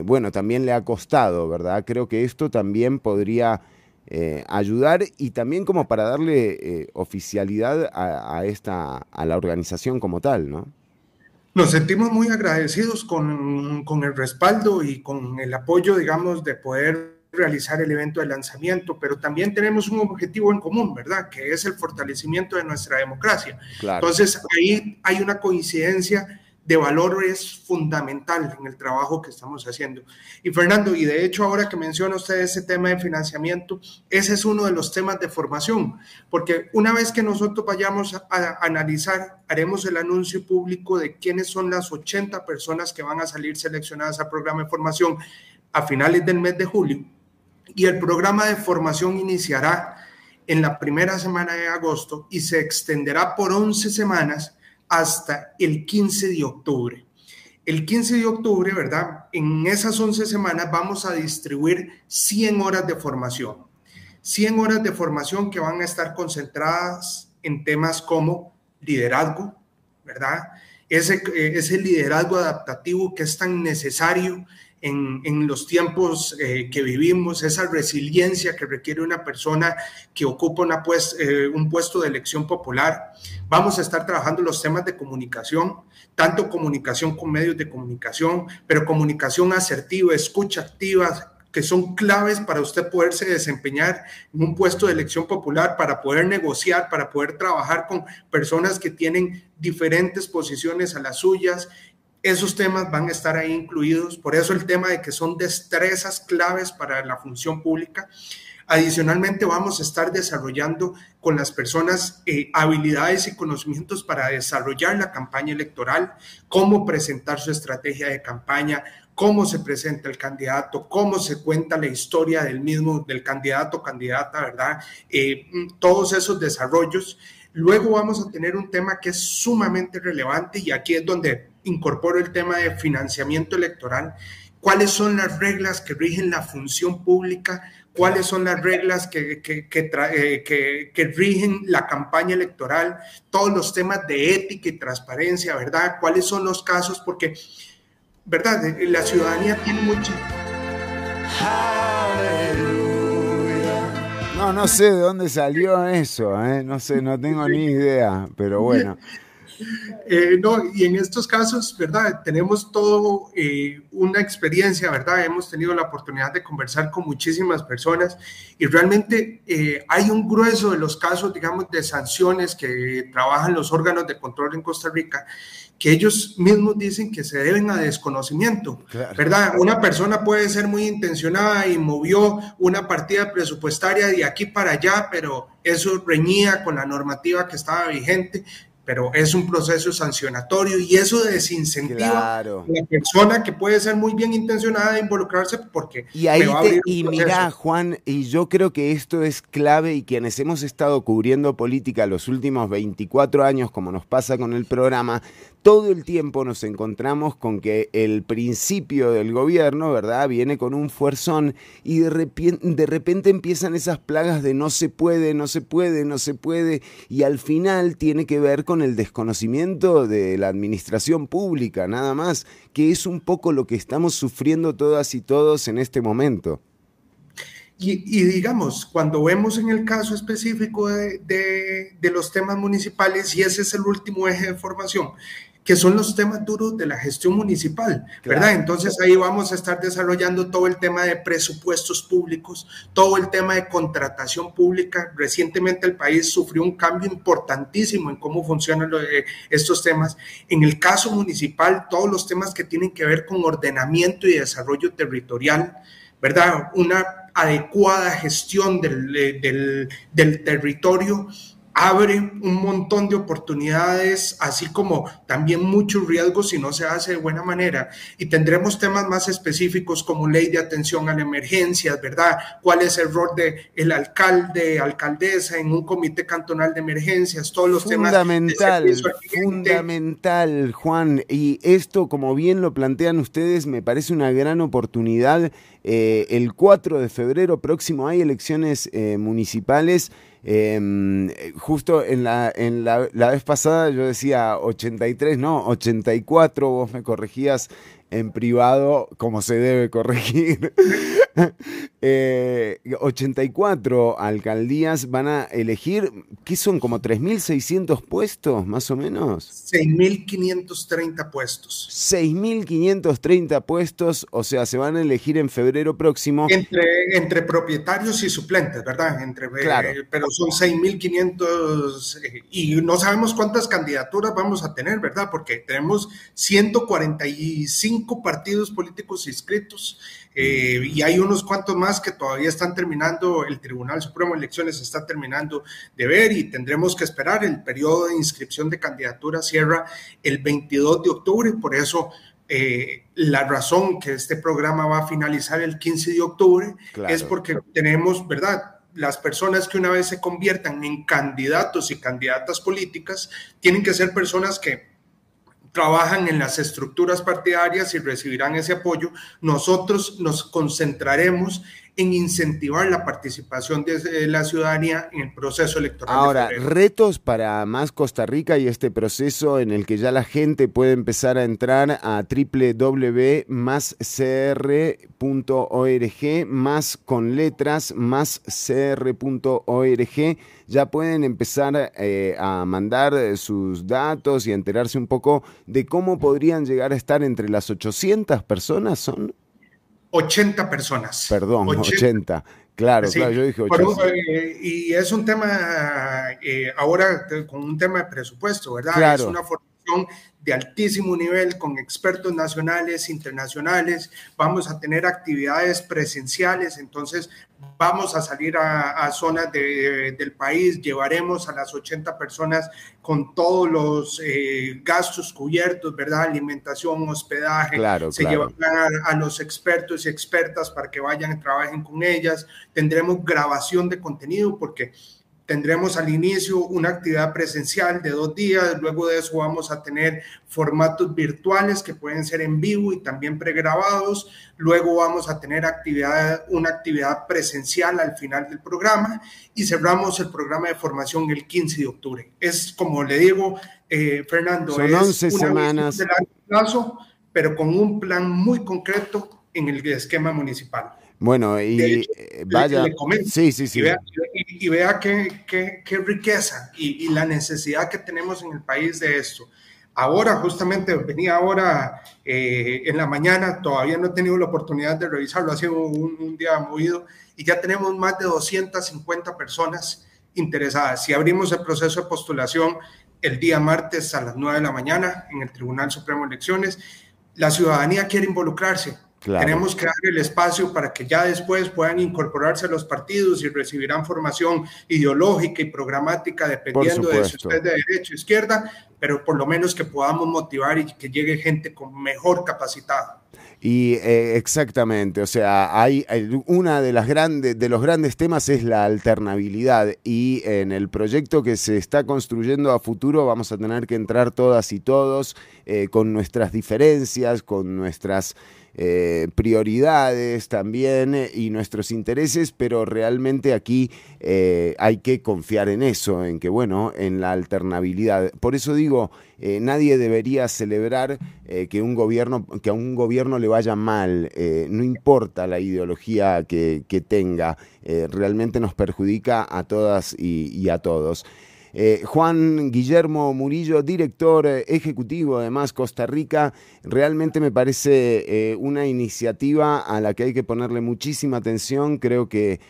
bueno, también le ha costado, ¿verdad? Creo que esto también podría eh, ayudar y también como para darle eh, oficialidad a, esta, a la organización como tal, ¿no? Nos sentimos muy agradecidos con, con el respaldo y con el apoyo, digamos, de poder realizar el evento de lanzamiento, pero también tenemos un objetivo en común, ¿verdad? Que es el fortalecimiento de nuestra democracia. Entonces, ahí hay una coincidencia de valores fundamental en el trabajo que estamos haciendo. Y Fernando, y de hecho ahora que menciona usted ese tema de financiamiento, ese es uno de los temas de formación, porque una vez que nosotros vayamos a, a analizar, haremos el anuncio público de quiénes son las 80 personas que van a salir seleccionadas al programa de formación a finales del mes de julio y el programa de formación iniciará en la primera semana de agosto y se extenderá por 11 semanas hasta el 15 de octubre. El 15 de octubre, ¿verdad? En esas 11 semanas vamos a distribuir 100 horas de formación. 100 horas de formación que van a estar concentradas en temas como liderazgo, ¿verdad? Ese, eh, ese liderazgo adaptativo que es tan necesario en, los tiempos eh, que vivimos, esa resiliencia que requiere una persona que ocupa una pues, eh, un puesto de elección popular. Vamos a estar trabajando los temas de comunicación, tanto comunicación con medios de comunicación, pero comunicación asertiva, escucha activa, que son claves para usted poderse desempeñar en un puesto de elección popular, para poder negociar, para poder trabajar con personas que tienen diferentes posiciones a las suyas esos temas van a estar ahí incluidos, por eso el tema de que son destrezas claves para la función pública. Adicionalmente, vamos a estar desarrollando con las personas eh, habilidades y conocimientos para desarrollar la campaña electoral, cómo presentar su estrategia de campaña, cómo se presenta el candidato, cómo se cuenta la historia del mismo, del candidato candidata, ¿verdad? Eh, todos esos desarrollos. Luego vamos a tener un tema que es sumamente relevante y aquí es donde incorporo el tema de financiamiento electoral, cuáles son las reglas que rigen la función pública, cuáles son las reglas que, que, eh, que, rigen la campaña electoral, todos los temas de ética y transparencia, ¿verdad? ¿Cuáles son los casos? Porque, ¿verdad? La ciudadanía tiene mucho... No, no sé de dónde salió eso, ¿eh? no sé, no tengo ni idea, pero bueno. Eh, no, y en estos casos, ¿verdad? Tenemos todo eh, una experiencia, ¿verdad? Hemos tenido la oportunidad de conversar con muchísimas personas y realmente eh, hay un grueso de los casos, digamos, de sanciones que trabajan los órganos de control en Costa Rica que ellos mismos dicen que se deben a desconocimiento, ¿verdad? Una persona puede ser muy intencionada y movió una partida presupuestaria de aquí para allá, pero eso reñía con la normativa que estaba vigente pero es un proceso sancionatorio y eso desincentiva a la persona que puede ser muy bien intencionada de involucrarse porque y ahí y mira Juan y yo creo que esto es clave y quienes hemos estado cubriendo política los últimos 24 años como nos pasa con el programa todo el tiempo nos encontramos con que el principio del gobierno, ¿verdad? Viene con un fuerzón y de repente, de repente empiezan esas plagas de no se puede, no se puede, no se puede y al final tiene que ver con el desconocimiento de la administración pública, nada más, que es un poco lo que estamos sufriendo todas y todos en este momento. Y, digamos, cuando vemos en el caso específico de, de, los temas municipales, y ese es el último eje de formación, que son los temas duros de la gestión municipal, ¿verdad? Entonces ahí vamos a estar desarrollando todo el tema de presupuestos públicos, todo el tema de contratación pública. Recientemente el país sufrió un cambio importantísimo en cómo funcionan eh, estos temas. En el caso municipal, todos los temas que tienen que ver con ordenamiento y desarrollo territorial, ¿verdad? Una adecuada gestión del, eh, del, del territorio abre un montón de oportunidades, así como también muchos riesgos si no se hace de buena manera. Y tendremos temas más específicos como ley de atención a la emergencia, ¿verdad? ¿Cuál es el rol del el alcalde, alcaldesa en un comité cantonal de emergencias? Todos los fundamental, temas. Fundamental, Juan. Y esto, como bien lo plantean ustedes, me parece una gran oportunidad. Eh, el 4 de febrero próximo hay elecciones eh, municipales. Em, justo en, la, en la, vez pasada yo decía 83, no, 84, vos me corregías en privado como se debe corregir. 84 eh, alcaldías van a elegir, ¿qué son? ¿Como 3.600 puestos, más o menos? 6.530 puestos. 6.530 puestos, o sea, se van a elegir en febrero próximo. Entre, entre propietarios y suplentes, ¿verdad? Entre, eh, claro. pero son 6.500 eh, y no sabemos cuántas candidaturas vamos a tener, ¿verdad? Porque tenemos 145 partidos políticos inscritos eh, y hay unos cuantos más que todavía están terminando, el Tribunal Supremo de Elecciones está terminando de ver y tendremos que esperar. El periodo de inscripción de candidaturas cierra el 22 de octubre, por eso eh, la razón que este programa va a finalizar el 15 de octubre es porque tenemos, ¿verdad? Las personas que una vez se conviertan en candidatos y candidatas políticas tienen que ser personas que trabajan en las estructuras partidarias y recibirán ese apoyo, nosotros nos concentraremos en incentivar la participación de la ciudadanía en el proceso electoral. Ahora, retos para más Costa Rica y este proceso en el que ya la gente puede empezar a entrar a www.máscr.org, más con letras, máscr.org, ya pueden empezar eh, a mandar sus datos y enterarse un poco de cómo podrían llegar a estar entre las 800 personas, ¿son? 80 personas. Perdón, 80. Claro, claro, yo dije 80. Eh, y es un tema, eh, ahora con un tema de presupuesto, ¿verdad? Es una formación de altísimo nivel con expertos nacionales, internacionales, vamos a tener actividades presenciales, entonces vamos a salir a, zonas del país, llevaremos a las 80 personas con todos los eh, gastos cubiertos, ¿verdad? Alimentación, hospedaje, se llevarán a, a, los expertos y expertas para que vayan y trabajen con ellas, tendremos grabación de contenido porque Tendremos al inicio una actividad presencial de dos días, luego de eso vamos a tener formatos virtuales que pueden ser en vivo y también pregrabados, luego vamos a tener actividad, una actividad presencial al final del programa y cerramos el programa de formación el 15 de octubre. Es como le digo, eh, Fernando, Son 11 semanas. De plazo, pero con un plan muy concreto en el esquema municipal. Bueno, y eh, vaya. sí, sí, sí. Y vea, qué, qué, riqueza y, la necesidad que tenemos en el país de esto. Ahora, justamente, venía ahora eh, en la mañana, todavía no he tenido la oportunidad de revisarlo, ha sido un, un, día movido, y ya tenemos más de 250 personas interesadas. Si abrimos el proceso de postulación el día martes a las 9 de la mañana en el Tribunal Supremo de Elecciones, la ciudadanía quiere involucrarse, tenemos que dar el espacio para que ya después puedan incorporarse a los partidos y recibirán formación ideológica y programática dependiendo de si usted es de derecha o izquierda, pero por lo menos que podamos motivar y que llegue gente con mejor capacitada. Y eh, exactamente, o sea, hay, una de las grandes de los grandes temas es la alternabilidad y en el proyecto que se está construyendo a futuro vamos a tener que entrar todas y todos eh, con nuestras diferencias, con nuestras eh, prioridades también eh, y nuestros intereses, pero realmente aquí eh, hay que confiar en eso, en que, bueno, en la alternabilidad. Por eso digo, nadie debería celebrar que, un gobierno, que a un gobierno le vaya mal, no importa la ideología que, tenga, realmente nos perjudica a todas y a todos. Eh, Juan Guillermo Murillo, director eh, ejecutivo además Costa Rica, realmente me parece eh, una iniciativa a la que hay que ponerle muchísima atención. Creo que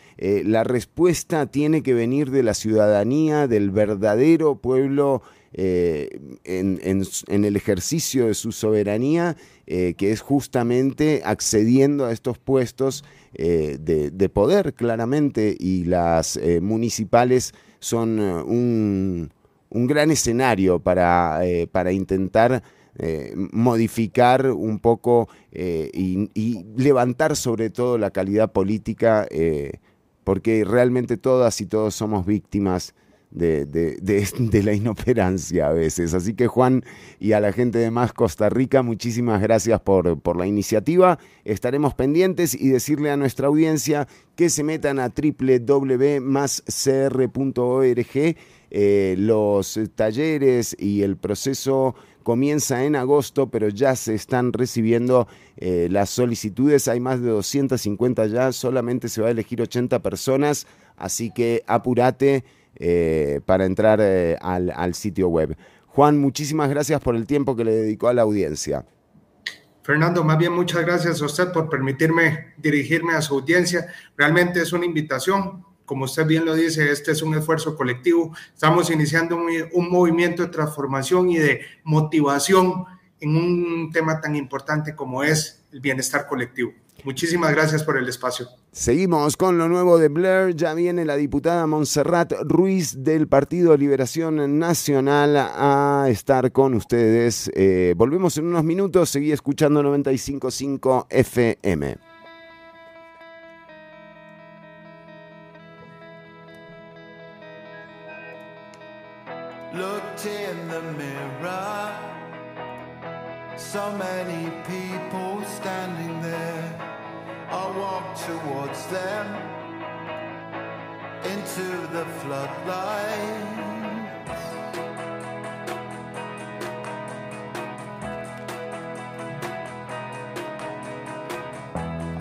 la respuesta tiene que venir de la ciudadanía, del verdadero pueblo. En, el ejercicio de su soberanía, que es justamente accediendo a estos puestos de, de, poder claramente y las municipales son eh, un, gran escenario para, eh, para intentar eh, modificar un poco y, levantar sobre todo la calidad política, porque realmente todas y todos somos víctimas de, de, la inoperancia a veces. Así que Juan y a la gente de Más Costa Rica, muchísimas gracias por, por la iniciativa. Estaremos pendientes y decirle a nuestra audiencia que se metan a www.mascr.org. Eh, los talleres y el proceso comienza en agosto, pero ya se están recibiendo eh, las solicitudes. Hay más de 250 ya, solamente se va a elegir 80 personas, así que apúrate eh, para entrar eh, al, al sitio web. Juan, muchísimas gracias por el tiempo que le dedicó a la audiencia. Fernando, más bien muchas gracias a usted por permitirme dirigirme a su audiencia. Realmente es una invitación. Como usted bien lo dice, este es un esfuerzo colectivo. Estamos iniciando un, movimiento de transformación y de motivación en un tema tan importante como es el bienestar colectivo. Muchísimas gracias por el espacio. Seguimos con lo nuevo de Blair. Ya viene la diputada Montserrat Ruiz del Partido Liberación Nacional a estar con ustedes. Eh, volvemos en unos minutos. Seguí escuchando 95.5 FM. so many people towards them into the floodlight.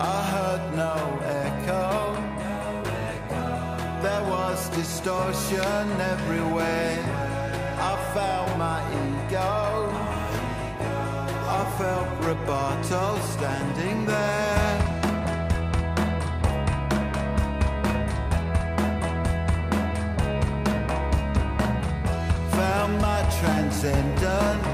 I heard no echo. There was distortion everywhere. I felt my ego. I felt Roboto standing there. and done.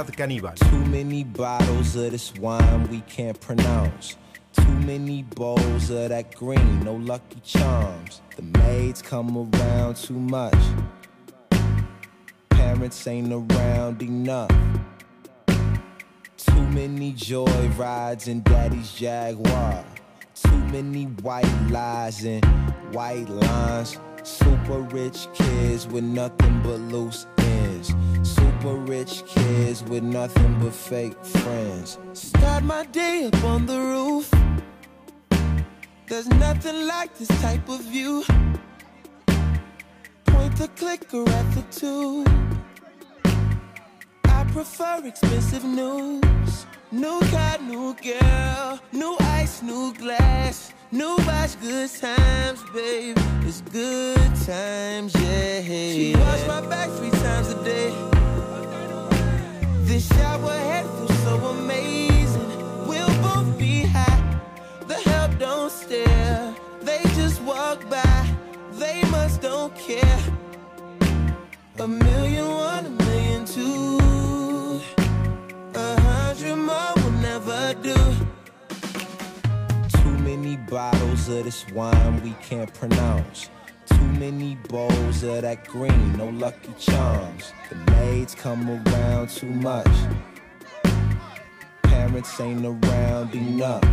Too many bottles of this wine we can't pronounce. Too many bowls of that green, no lucky charms. The maids come around too much. Parents ain't around enough. Too many joy rides in daddy's Jaguar. Too many white lies and white lines. Super rich kids with nothing but loose ends. Super Super rich kids with nothing but fake friends. Start my day up on the roof. There's nothing like this type of view. Point the clicker at the tube. I prefer expensive news. New car, new girl, new ice, new glass, new watch, good times, babe. It's good times, yeah. She wash my back three times a day. This shower head feels so amazing. We'll both be high. The help don't stare. They just walk by. They must don't care. A million one, a million two. A hundred more will never do. Too many bottles of this wine we can't pronounce. Too many bowls of that green, no lucky charms. The maids come around too much. Parents ain't around enough.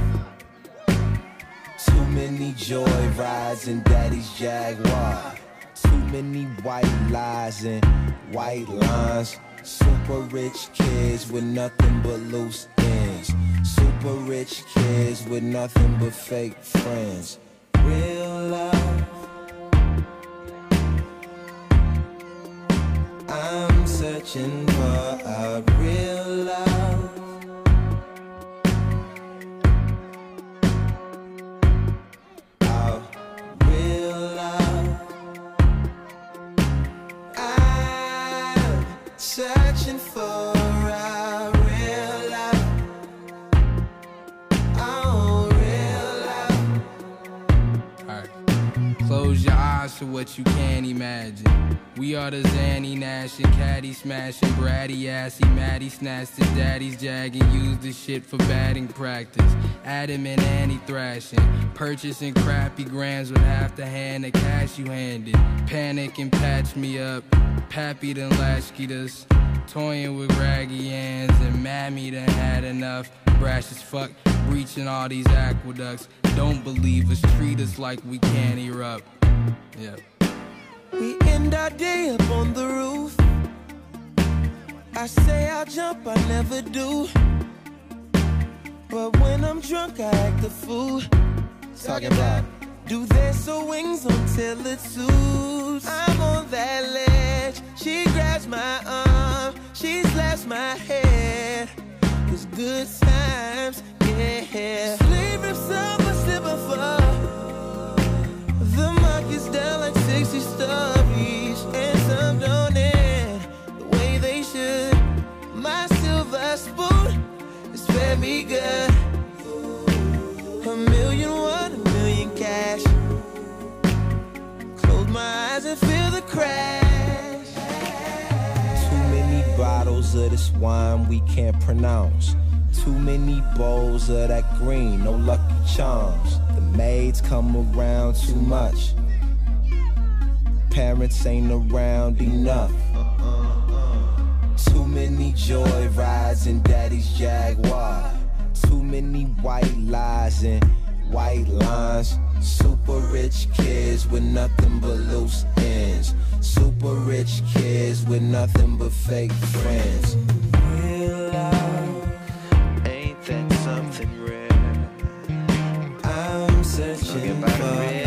Too many joy rides in daddy's Jaguar. Too many white lies and white lines. Super rich kids with nothing but loose ends. Super rich kids with nothing but fake friends. Real love. I'm searching for a real love. A real love. I'm searching for a real love. Oh, real love. Alright. Close your eyes to what you can't imagine. We are the Zanny Nash and Caddy smashing, bratty assy, Maddie snatched his daddy's jag and used the shit for batting practice. Adam and Annie thrashing, purchasing crappy grams with half the hand of cash you handed. Panic and patch me up, Pappy done latchkeyed us. Toying with raggy hands and Mammy done had enough. Brash as fuck, breaching all these aqueducts. Don't believe us, treat us like we can't erupt. Yeah. We end our day up on the roof. I say I'll jump, I never do. But when I'm drunk, I act a fool. Talking about do they sew wings until it suits? I'm on that ledge. She grabs my arm, she slaps my head. It's good times, yeah. Sleep rips up a slipper for. 60 stories, and some don't end the way they should. My silver spoon is very good. A million one, a million cash. Close my eyes and feel the crash. Too many bottles of this wine we can't pronounce. Too many bowls of that green, no lucky charms. The maids come around too much. Parents ain't around enough. Too many joy rides in daddy's Jaguar. Too many white lies and white lines. Super rich kids with nothing but loose ends. Super rich kids with nothing but fake friends. Real love, ain't that something rare? I'm searching for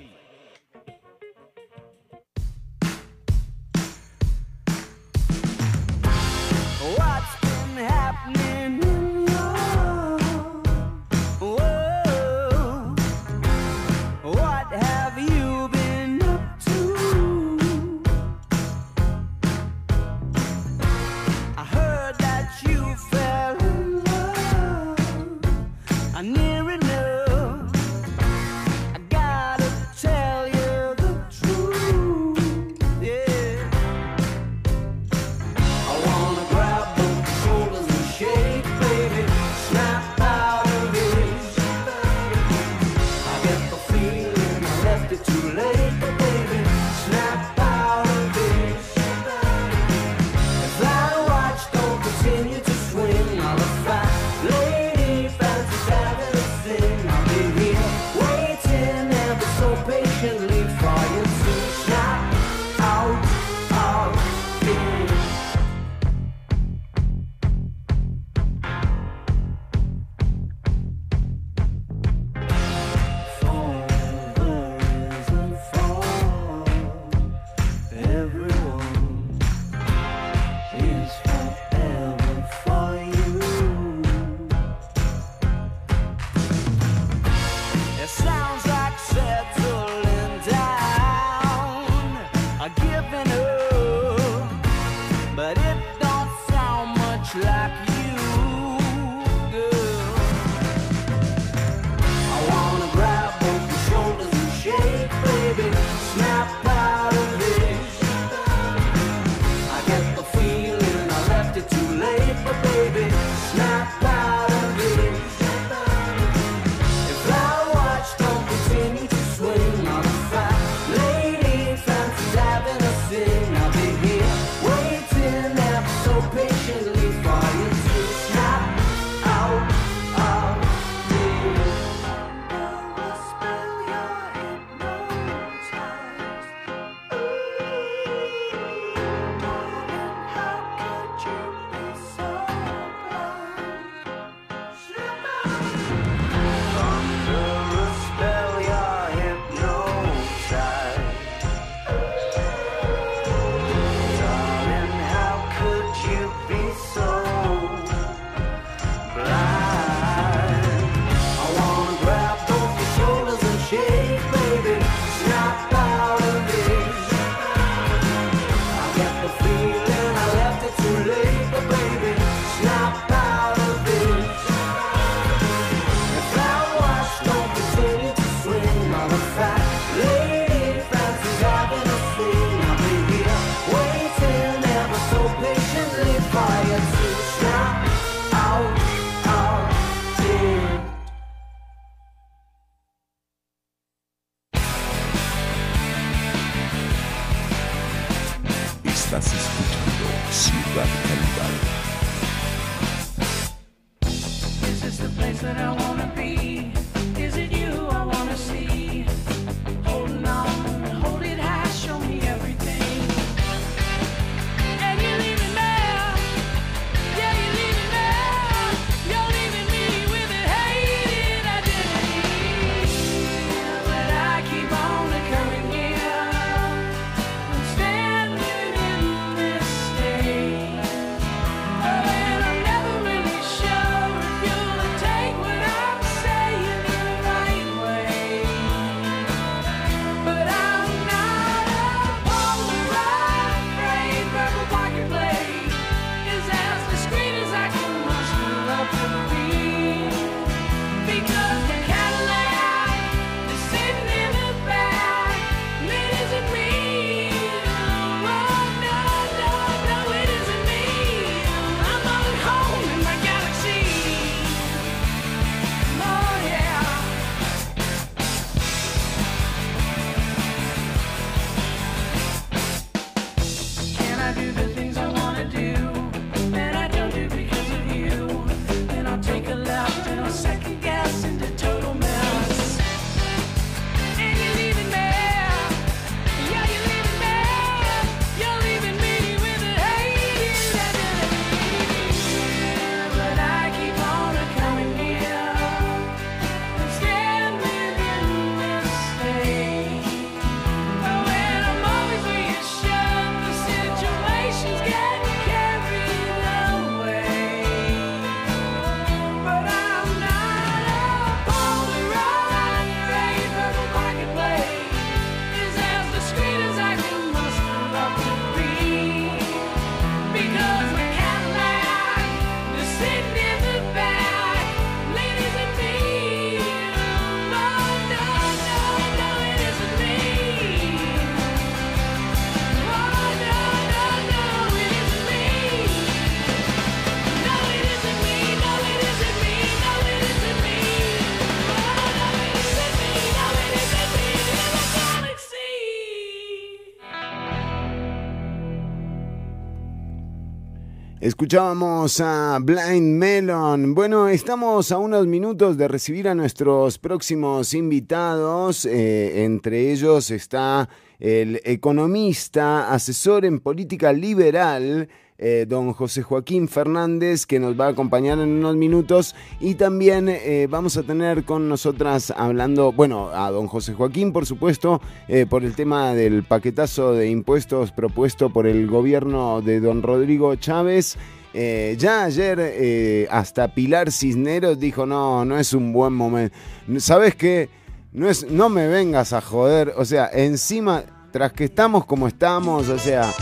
Escuchábamos a Blind Melon. Bueno, estamos a unos minutos de recibir a nuestros próximos invitados. eh, entre ellos está el economista, asesor en política liberal, eh, don José Joaquín Fernández, que nos va a acompañar en unos minutos. Y también eh, vamos a tener con nosotras hablando, bueno, a don José Joaquín, por supuesto, eh, por el tema del paquetazo de impuestos propuesto por el gobierno de don Rodrigo Chávez. Ya ayer hasta Pilar Cisneros dijo, no, no es un buen momento. ¿Sabes qué? No, es, no me vengas a joder. O sea, encima, tras que estamos como estamos, o sea...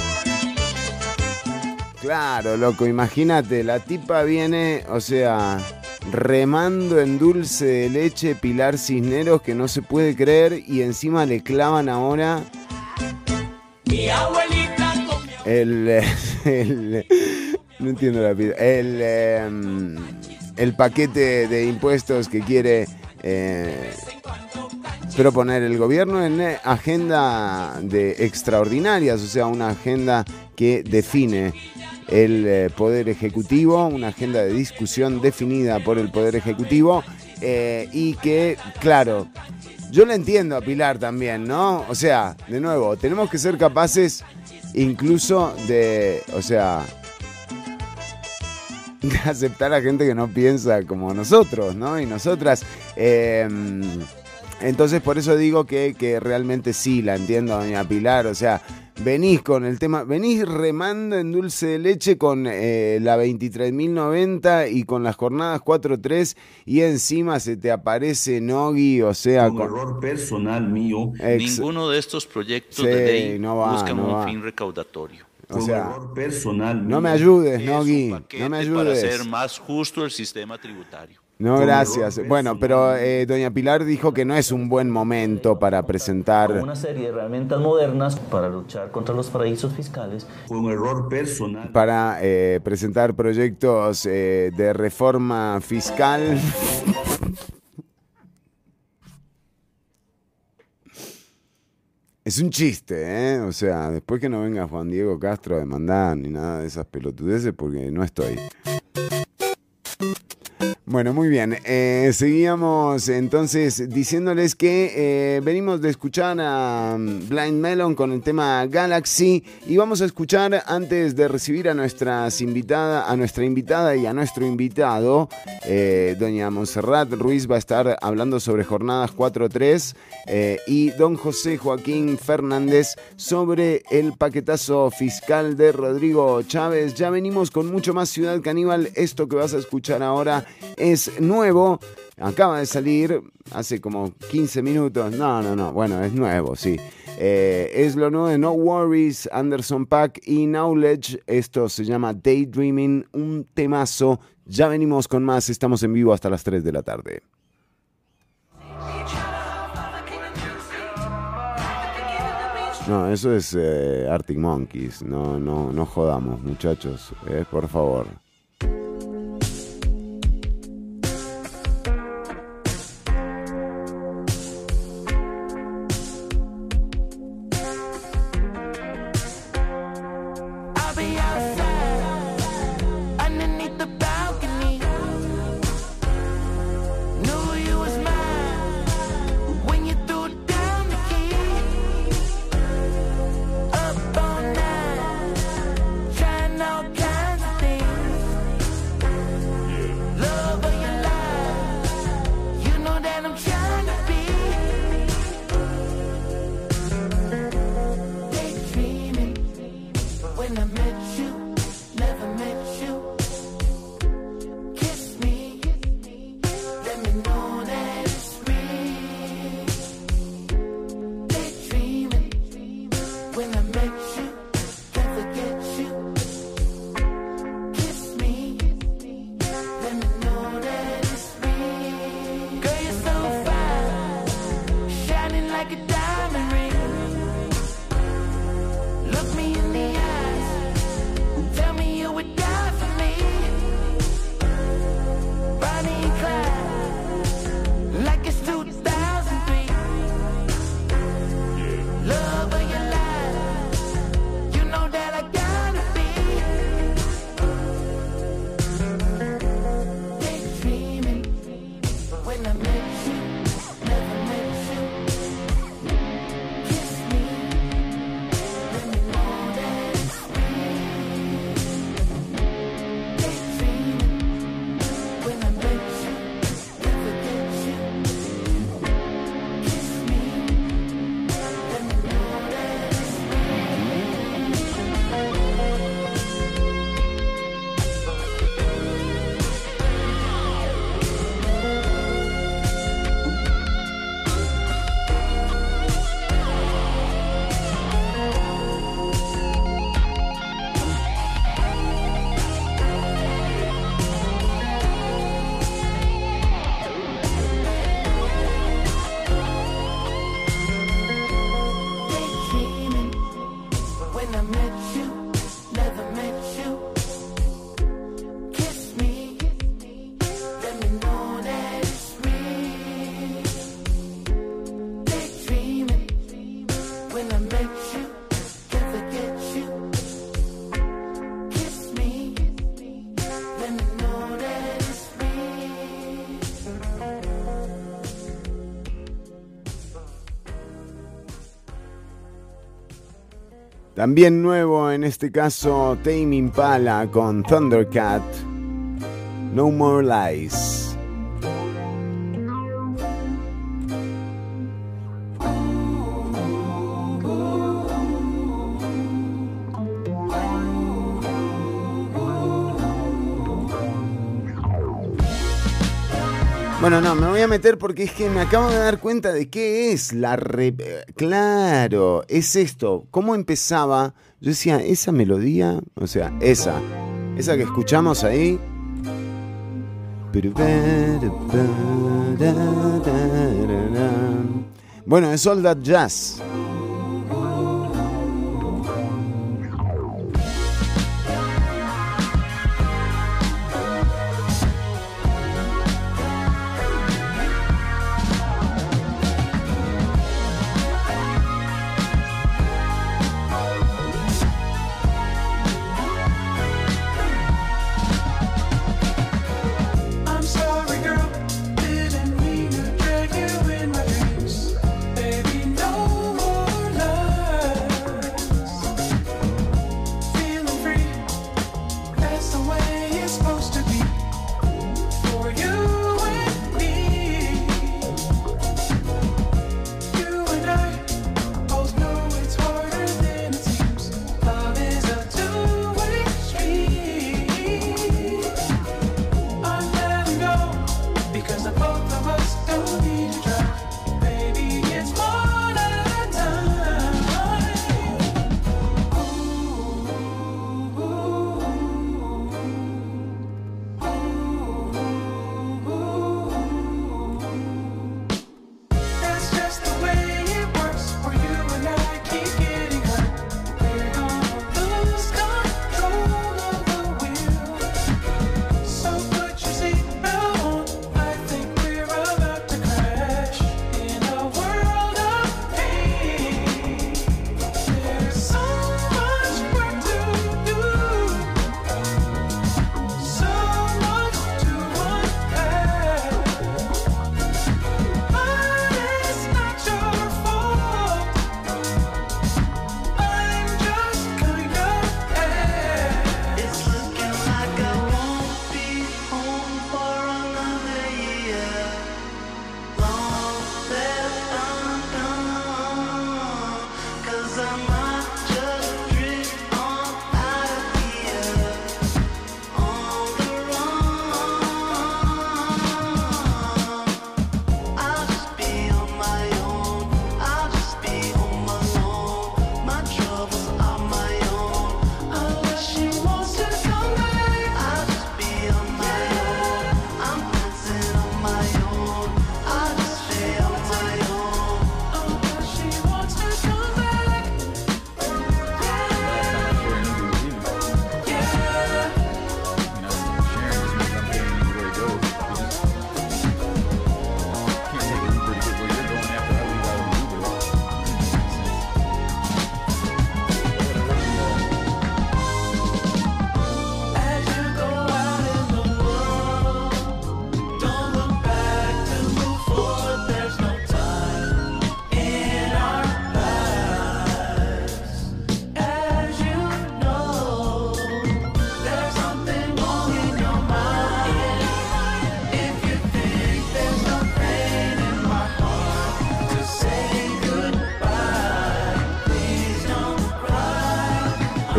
Claro, loco, imagínate, la tipa viene, o sea, remando en dulce de leche Pilar Cisneros que no se puede creer y encima le clavan ahora Mi abuelita el, el- no entiendo la vida, el, el paquete de impuestos que quiere eh, proponer el gobierno en agenda de extraordinarias, o sea, una agenda que define el eh, Poder Ejecutivo, una agenda de discusión definida por el Poder Ejecutivo eh, y que, claro, yo le entiendo a Pilar también, ¿no? O sea, de nuevo, tenemos que ser capaces incluso de, o sea, de aceptar a gente que no piensa como nosotros, ¿no? Y nosotras. eh, entonces, por eso digo que, que realmente sí la entiendo, doña Pilar. O sea, venís con el tema, venís remando en dulce de leche con eh, la 23.090 y con las jornadas 4.3 y encima se te aparece Nogi, o sea, Un con- error personal mío. Ex- Ninguno de estos proyectos Sí, de ley no va, buscan no un va. fin recaudatorio. O Fue un sea, error personal no me mío. ayudes, Es Nogi, un no me paquete Para ayudes. hacer más justo el sistema tributario. No, gracias. Bueno, pero eh, doña Pilar dijo que no es un buen momento para presentar... Una serie de herramientas modernas para luchar contra los paraísos fiscales. Fue un error personal. para eh, presentar proyectos eh, de reforma fiscal. Es un chiste, ¿eh? O sea, después que no venga Juan Diego Castro a demandar ni nada de esas pelotudeces, porque no estoy. Bueno, muy bien. Eh, seguíamos entonces diciéndoles que eh, venimos de escuchar a mm, Blind Melon con el tema Galaxy y vamos a escuchar antes de recibir a nuestras invitada, a nuestra invitada y a nuestro invitado, eh, doña Montserrat Ruiz va a estar hablando sobre jornadas 4-3 eh, y don José Joaquín Fernández sobre el paquetazo fiscal de Rodrigo Chávez. Ya venimos con mucho más Ciudad Caníbal. Esto que vas a escuchar ahora es nuevo. Acaba de salir hace como 15 minutos. No, no, no. Bueno, es nuevo, sí. Eh, es lo nuevo de No Worries, Anderson Pack y Knowledge. Esto se llama Daydreaming, un temazo. Ya venimos con más. Estamos en vivo hasta las 3 de la tarde. No, eso es eh, Arctic Monkeys. No, no, no jodamos, muchachos. eh, por favor. También nuevo en este caso Tame Impala con Thundercat. No More Lies. Bueno, no, me voy a meter porque es que me acabo de dar cuenta de qué es la re... Claro, es esto. ¿Cómo empezaba? Yo decía, esa melodía, o sea, esa, esa que escuchamos ahí. Bueno, es All That Jazz.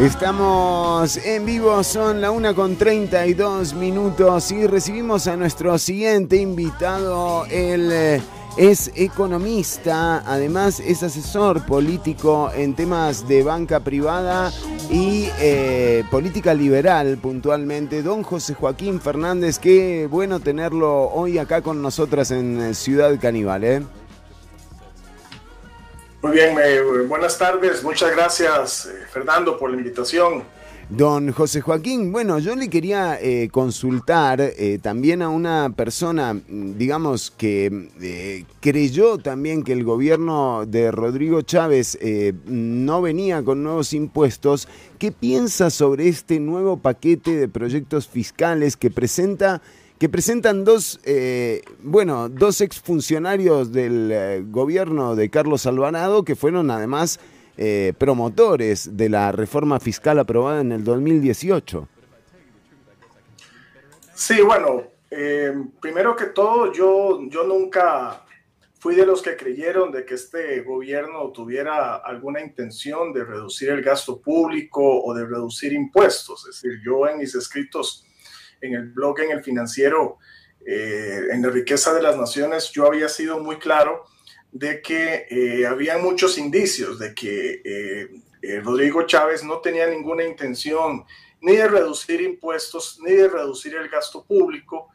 Estamos en vivo, son la una con 32 minutos y recibimos a nuestro siguiente invitado, el eh, es economista, además es asesor político en temas de banca privada y eh, política liberal puntualmente. Don José Joaquín Fernández, qué bueno tenerlo hoy acá con nosotras en Ciudad Caníbal. ¿eh? Muy bien, buenas tardes, muchas gracias eh, Fernando por la invitación. Don José Joaquín, bueno, yo le quería eh, consultar eh, también a una persona, mm, digamos, que eh, creyó también que el gobierno de Rodrigo Chávez no venía con nuevos impuestos. ¿Qué piensa sobre este nuevo paquete de proyectos fiscales que presenta que presentan dos, eh, bueno, dos exfuncionarios del eh, gobierno de Carlos Alvarado que fueron además eh, promotores de la reforma fiscal aprobada en el 2018. Sí, bueno, primero que todo, yo, yo nunca fui de los que creyeron de que este gobierno tuviera alguna intención de reducir el gasto público o de reducir impuestos. Es decir, yo en mis escritos en el blog, en el financiero, eh, en la riqueza de las naciones, yo había sido muy claro de que eh, había muchos indicios de que eh, eh, Rodrigo Chávez no tenía ninguna intención ni de reducir impuestos, ni de reducir el gasto público.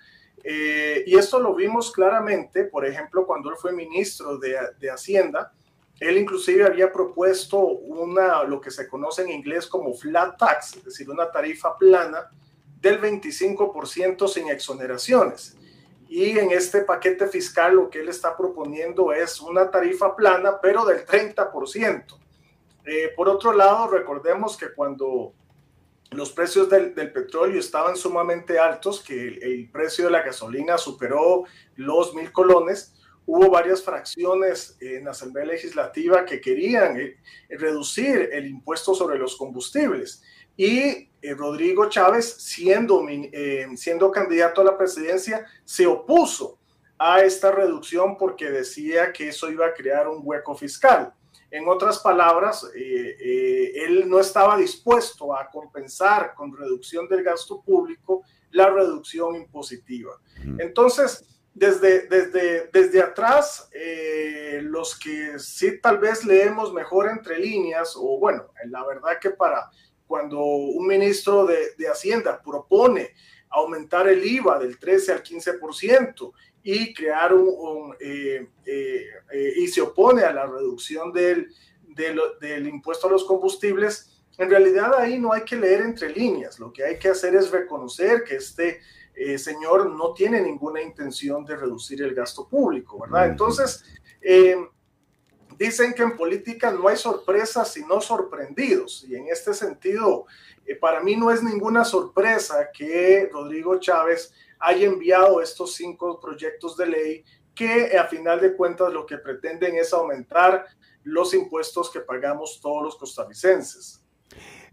Eh, y esto lo vimos claramente, por ejemplo, cuando él fue ministro de, de Hacienda, él inclusive había propuesto una, lo que se conoce en inglés como flat tax, es decir, una tarifa plana del 25% sin exoneraciones. Y en este paquete fiscal lo que él está proponiendo es una tarifa plana, pero del 30%. Eh, por otro lado, recordemos que cuando los precios del, del petróleo estaban sumamente altos, que el, el, precio de la gasolina superó los mil colones, hubo varias fracciones en la Asamblea Legislativa que querían eh, reducir el impuesto sobre los combustibles. Y eh, Rodrigo Chávez, siendo, eh, siendo candidato a la presidencia, se opuso a esta reducción porque decía que eso iba a crear un hueco fiscal. En otras palabras, eh, eh, él no estaba dispuesto a compensar con reducción del gasto público la reducción impositiva. Entonces, desde, desde, desde atrás, eh, los que sí tal vez leemos mejor entre líneas, o bueno, la verdad que para cuando un ministro de, de Hacienda propone aumentar el IVA del 13 al 15% y crear un, un eh, eh, eh, y se opone a la reducción del, del, del, impuesto a los combustibles, en realidad ahí no hay que leer entre líneas, lo que hay que hacer es reconocer que este eh, señor no tiene ninguna intención de reducir el gasto público, ¿verdad? Entonces, eh, dicen que en política no hay sorpresas sino sorprendidos, y en este sentido, eh, para mí no es ninguna sorpresa que Rodrigo Chávez haya enviado estos cinco proyectos de ley que a final de cuentas lo que pretenden es aumentar los impuestos que pagamos todos los costarricenses.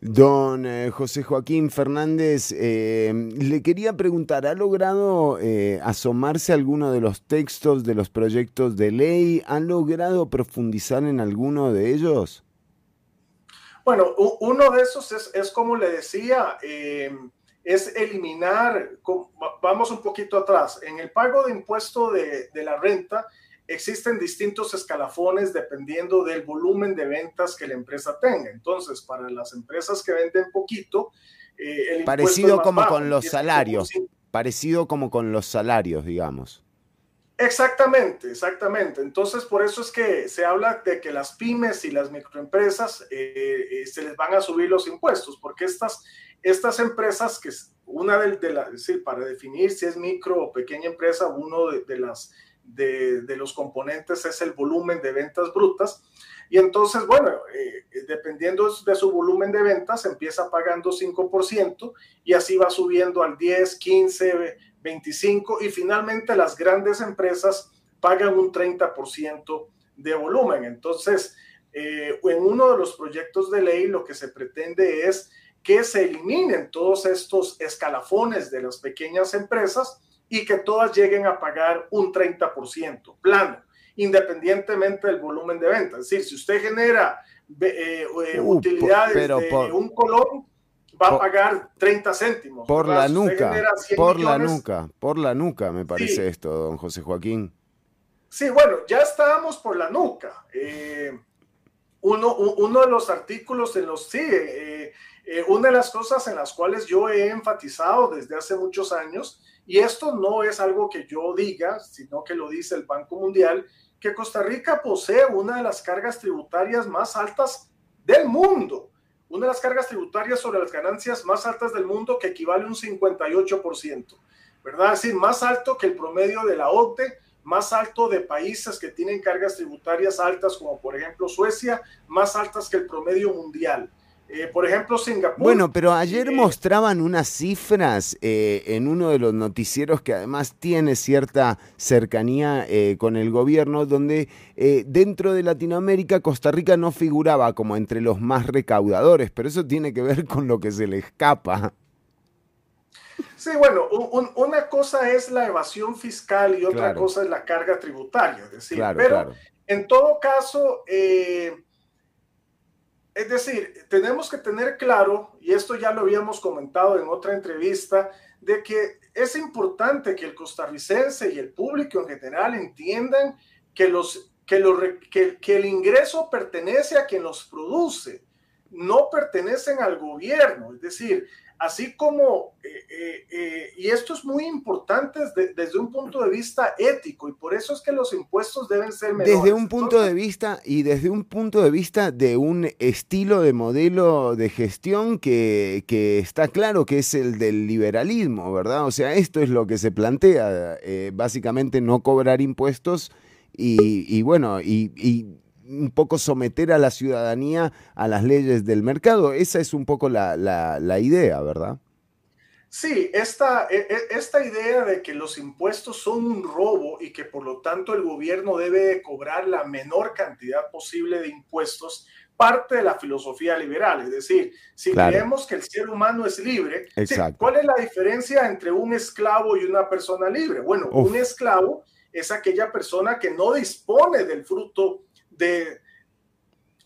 Don eh, José Joaquín Fernández, eh, le quería preguntar, ¿ha logrado eh, asomarse alguno de los textos de los proyectos de ley? ¿Ha logrado profundizar en alguno de ellos? Bueno, uno de esos es, es como le decía, eh, es eliminar, vamos un poquito atrás, en el pago de impuesto de la renta existen distintos escalafones dependiendo del volumen de ventas que la empresa tenga. Entonces, para las empresas que venden poquito, eh, el parecido como bajo, con los salarios, parecido como con los salarios, digamos. Exactamente, exactamente. Entonces, por eso es que se habla de que las pymes y las microempresas eh, eh, se les van a subir los impuestos, porque estas, estas empresas, que es una de, de las, es decir, para definir si es micro o pequeña empresa, uno de, de las de, los componentes es el volumen de ventas brutas. Y entonces, bueno, eh, dependiendo de su volumen de ventas, empieza pagando 5% y así va subiendo al 10, 15, 25 y finalmente las grandes empresas pagan un 30% de volumen. Entonces, eh, en uno de los proyectos de ley lo que se pretende es que se eliminen todos estos escalafones de las pequeñas empresas y que todas lleguen a pagar un 30% plano, independientemente del volumen de venta. Es decir, si usted genera eh, eh, Uh, utilidades pero de por- un colón, va a por- pagar 30 céntimos. Por ¿verdad? la Si nuca, genera 100 por la millones, nuca, por la nuca me parece Sí. esto, don José Joaquín. Sí, bueno, ya estábamos por la nuca. Eh, uno, uno de los artículos en los sí, eh, eh, una de las cosas en las cuales yo he enfatizado desde hace muchos años, y esto no es algo que yo diga, sino que lo dice el Banco Mundial, que Costa Rica posee una de las cargas tributarias más altas del mundo. Una de las cargas tributarias sobre las ganancias más altas del mundo que equivale a un 58%, ¿verdad? Es decir, más alto que el promedio de la OCDE, más alto de países que tienen cargas tributarias altas, como por ejemplo Suecia, más altas que el promedio mundial. Eh, por ejemplo, Singapur. Bueno, pero ayer mostraban unas cifras eh, en uno de los noticieros que además tiene cierta cercanía eh, con el gobierno, donde eh, dentro de Latinoamérica Costa Rica no figuraba como entre los más recaudadores, pero eso tiene que ver con lo que se le escapa. Sí, bueno, un- un- una cosa es la evasión fiscal y otra Claro. cosa es la carga tributaria. Es decir, Claro, pero claro. en todo caso, eh, es decir, tenemos que tener claro, y esto ya lo habíamos comentado en otra entrevista, de que es importante que el costarricense y el público en general entiendan que, los, que, los que el ingreso pertenece a quien los produce, no pertenecen al gobierno. Es decir, así como, eh, eh, eh, y esto es muy importante desde, desde un punto de vista ético, y por eso es que los impuestos deben ser menores. Desde un punto de vista y desde un punto de vista de un estilo de modelo de gestión que, que está claro que es el del liberalismo, ¿verdad? O sea, esto es lo que se plantea, eh, básicamente no cobrar impuestos y, y bueno, y, y un poco someter a la ciudadanía a las leyes del mercado. Esa es un poco la, la- la idea, ¿verdad? Sí, esta, e- e- esta idea de que los impuestos son un robo y que por lo tanto el gobierno debe cobrar la menor cantidad posible de impuestos parte de la filosofía liberal. Es decir, si Claro. creemos que el ser humano es libre, sí. ¿cuál es la diferencia entre un esclavo y una persona libre? Bueno, Uf. un esclavo es aquella persona que no dispone del fruto de,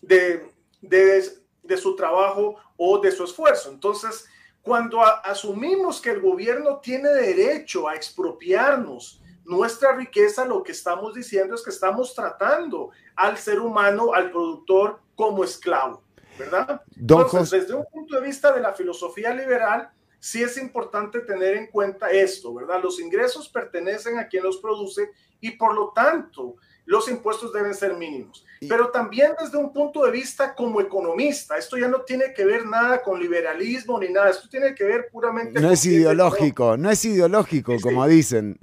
de, de, de su trabajo o de su esfuerzo. Entonces, cuando a- asumimos que el gobierno tiene derecho a expropiarnos nuestra riqueza, lo que estamos diciendo es que estamos tratando al ser humano, al productor, como esclavo, ¿verdad? Entonces, desde un punto de vista de la filosofía liberal, sí es importante tener en cuenta esto, ¿verdad? Los ingresos pertenecen a quien los produce y por lo tanto los impuestos deben ser mínimos. Pero también desde un punto de vista como economista, esto ya no tiene que ver nada con liberalismo ni nada, esto tiene que ver puramente No es ideológico, no es ideológico, como dicen.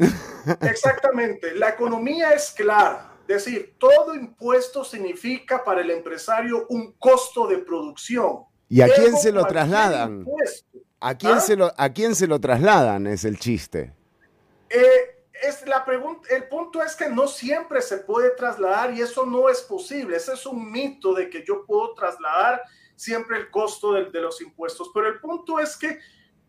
Exactamente, la economía es clara. Es decir, todo impuesto significa para el empresario un costo de producción. ¿Y a quién se lo trasladan? impuesto, ¿A quién, ¿ah? se lo, ¿A quién se lo trasladan? Es el chiste. Eh, es la pregunta, el punto es que no siempre se puede trasladar y eso no es posible. Ese es un mito de que yo puedo trasladar siempre el costo de, de los impuestos. Pero el punto es que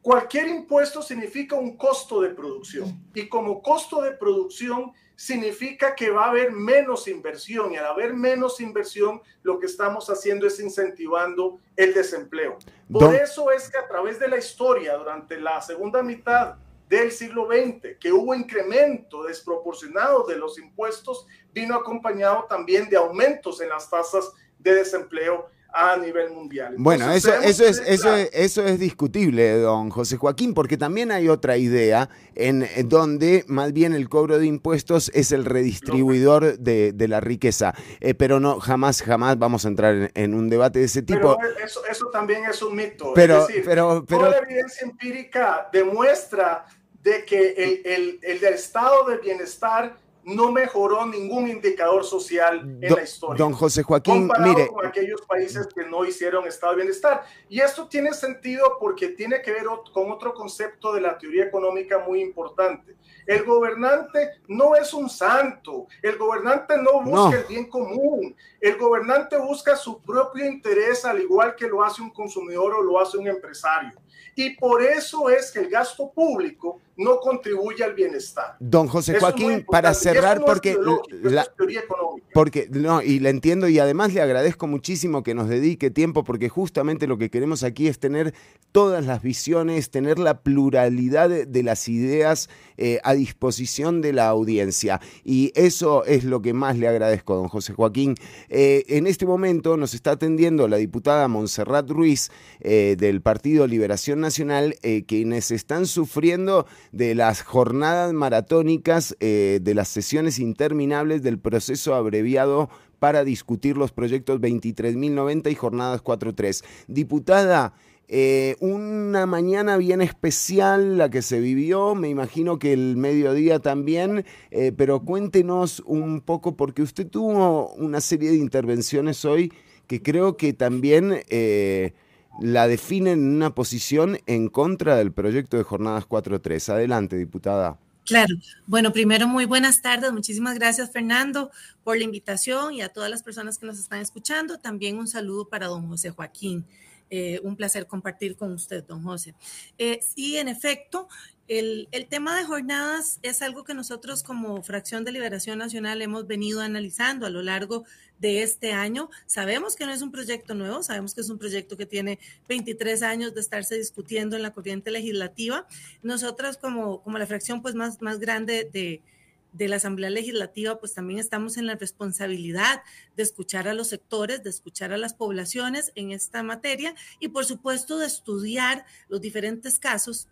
cualquier impuesto significa un costo de producción y como costo de producción significa que va a haber menos inversión y al haber menos inversión lo que estamos haciendo es incentivando el desempleo. Por Don- eso es que a través de la historia durante la segunda mitad del siglo XX, que hubo incremento desproporcionado de los impuestos, vino acompañado también de aumentos en las tasas de desempleo a nivel mundial. Bueno, Entonces, eso, eso, es, eso, es, eso es discutible, don José Joaquín, porque también hay otra idea en, en donde más bien el cobro de impuestos es el redistribuidor de, de la riqueza. Eh, pero no, jamás, jamás vamos a entrar en, en un debate de ese tipo. Pero eso, eso también es un mito. Pero- es decir, pero- pero- toda la evidencia empírica demuestra de que el, el, el del estado de bienestar no mejoró ningún indicador social en Don- la historia. don José Joaquín, mire, con aquellos países que no hicieron estado de bienestar. Y esto tiene sentido porque tiene que ver con otro concepto de la teoría económica muy importante. El gobernante no es un santo, el gobernante no busca No. el bien común, el gobernante busca su propio interés al igual que lo hace un consumidor o lo hace un empresario. y por eso es que el gasto público no contribuye al bienestar. Don José Joaquín, para cerrar, porque, la, porque no, y le entiendo y además le agradezco muchísimo que nos dedique tiempo, porque justamente lo que queremos aquí es tener todas las visiones, tener la pluralidad de, las ideas eh, a disposición de la audiencia. Y eso es lo que más le agradezco, don José Joaquín. Eh, en este momento nos está atendiendo la diputada Montserrat Ruiz eh, del Partido Liberación Nacional, quienes están sufriendo de las jornadas maratónicas, eh, de las sesiones interminables del proceso abreviado para discutir los proyectos 23.090 y jornadas 4.3. Diputada, eh, una mañana bien especial la que se vivió, me imagino que el mediodía también, eh, pero cuéntenos un poco porque usted tuvo una serie de intervenciones hoy que creo que también la definen en una posición en contra del proyecto de jornadas 4.3. Adelante, diputada. Claro. Bueno, primero, muy buenas tardes. Muchísimas gracias, Fernando, por la invitación y a todas las personas que nos están escuchando. También un saludo para don José Joaquín. Eh, un placer compartir con usted, don José. Eh, sí, en efecto, el, tema de jornadas es algo que nosotros como Fracción de Liberación Nacional hemos venido analizando a lo largo de este año. Sabemos que no es un proyecto nuevo, sabemos que es un proyecto que tiene 23 años de estarse discutiendo en la corriente legislativa. Nosotras como, como la fracción pues más, más grande de, de la Asamblea Legislativa, pues también estamos en la responsabilidad de escuchar a los sectores, de escuchar a las poblaciones en esta materia y por supuesto de estudiar los diferentes casos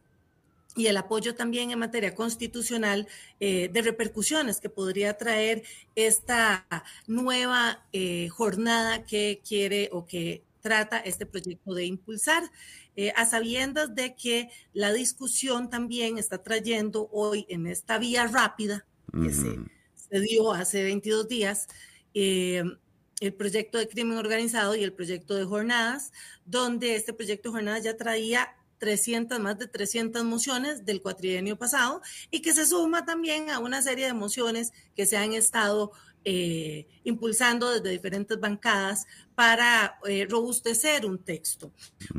y el apoyo también en materia constitucional eh, de repercusiones que podría traer esta nueva eh, jornada que quiere o que trata este proyecto de impulsar, eh, a sabiendas de que la discusión también está trayendo hoy en esta vía rápida que se, se, dio hace 22 días, el proyecto de crimen organizado y el proyecto de jornadas, donde este proyecto de jornadas ya traía 300, más de 300 mociones del cuatrienio pasado y que se suma también a una serie de mociones que se han estado eh, impulsando desde diferentes bancadas para eh, robustecer un texto.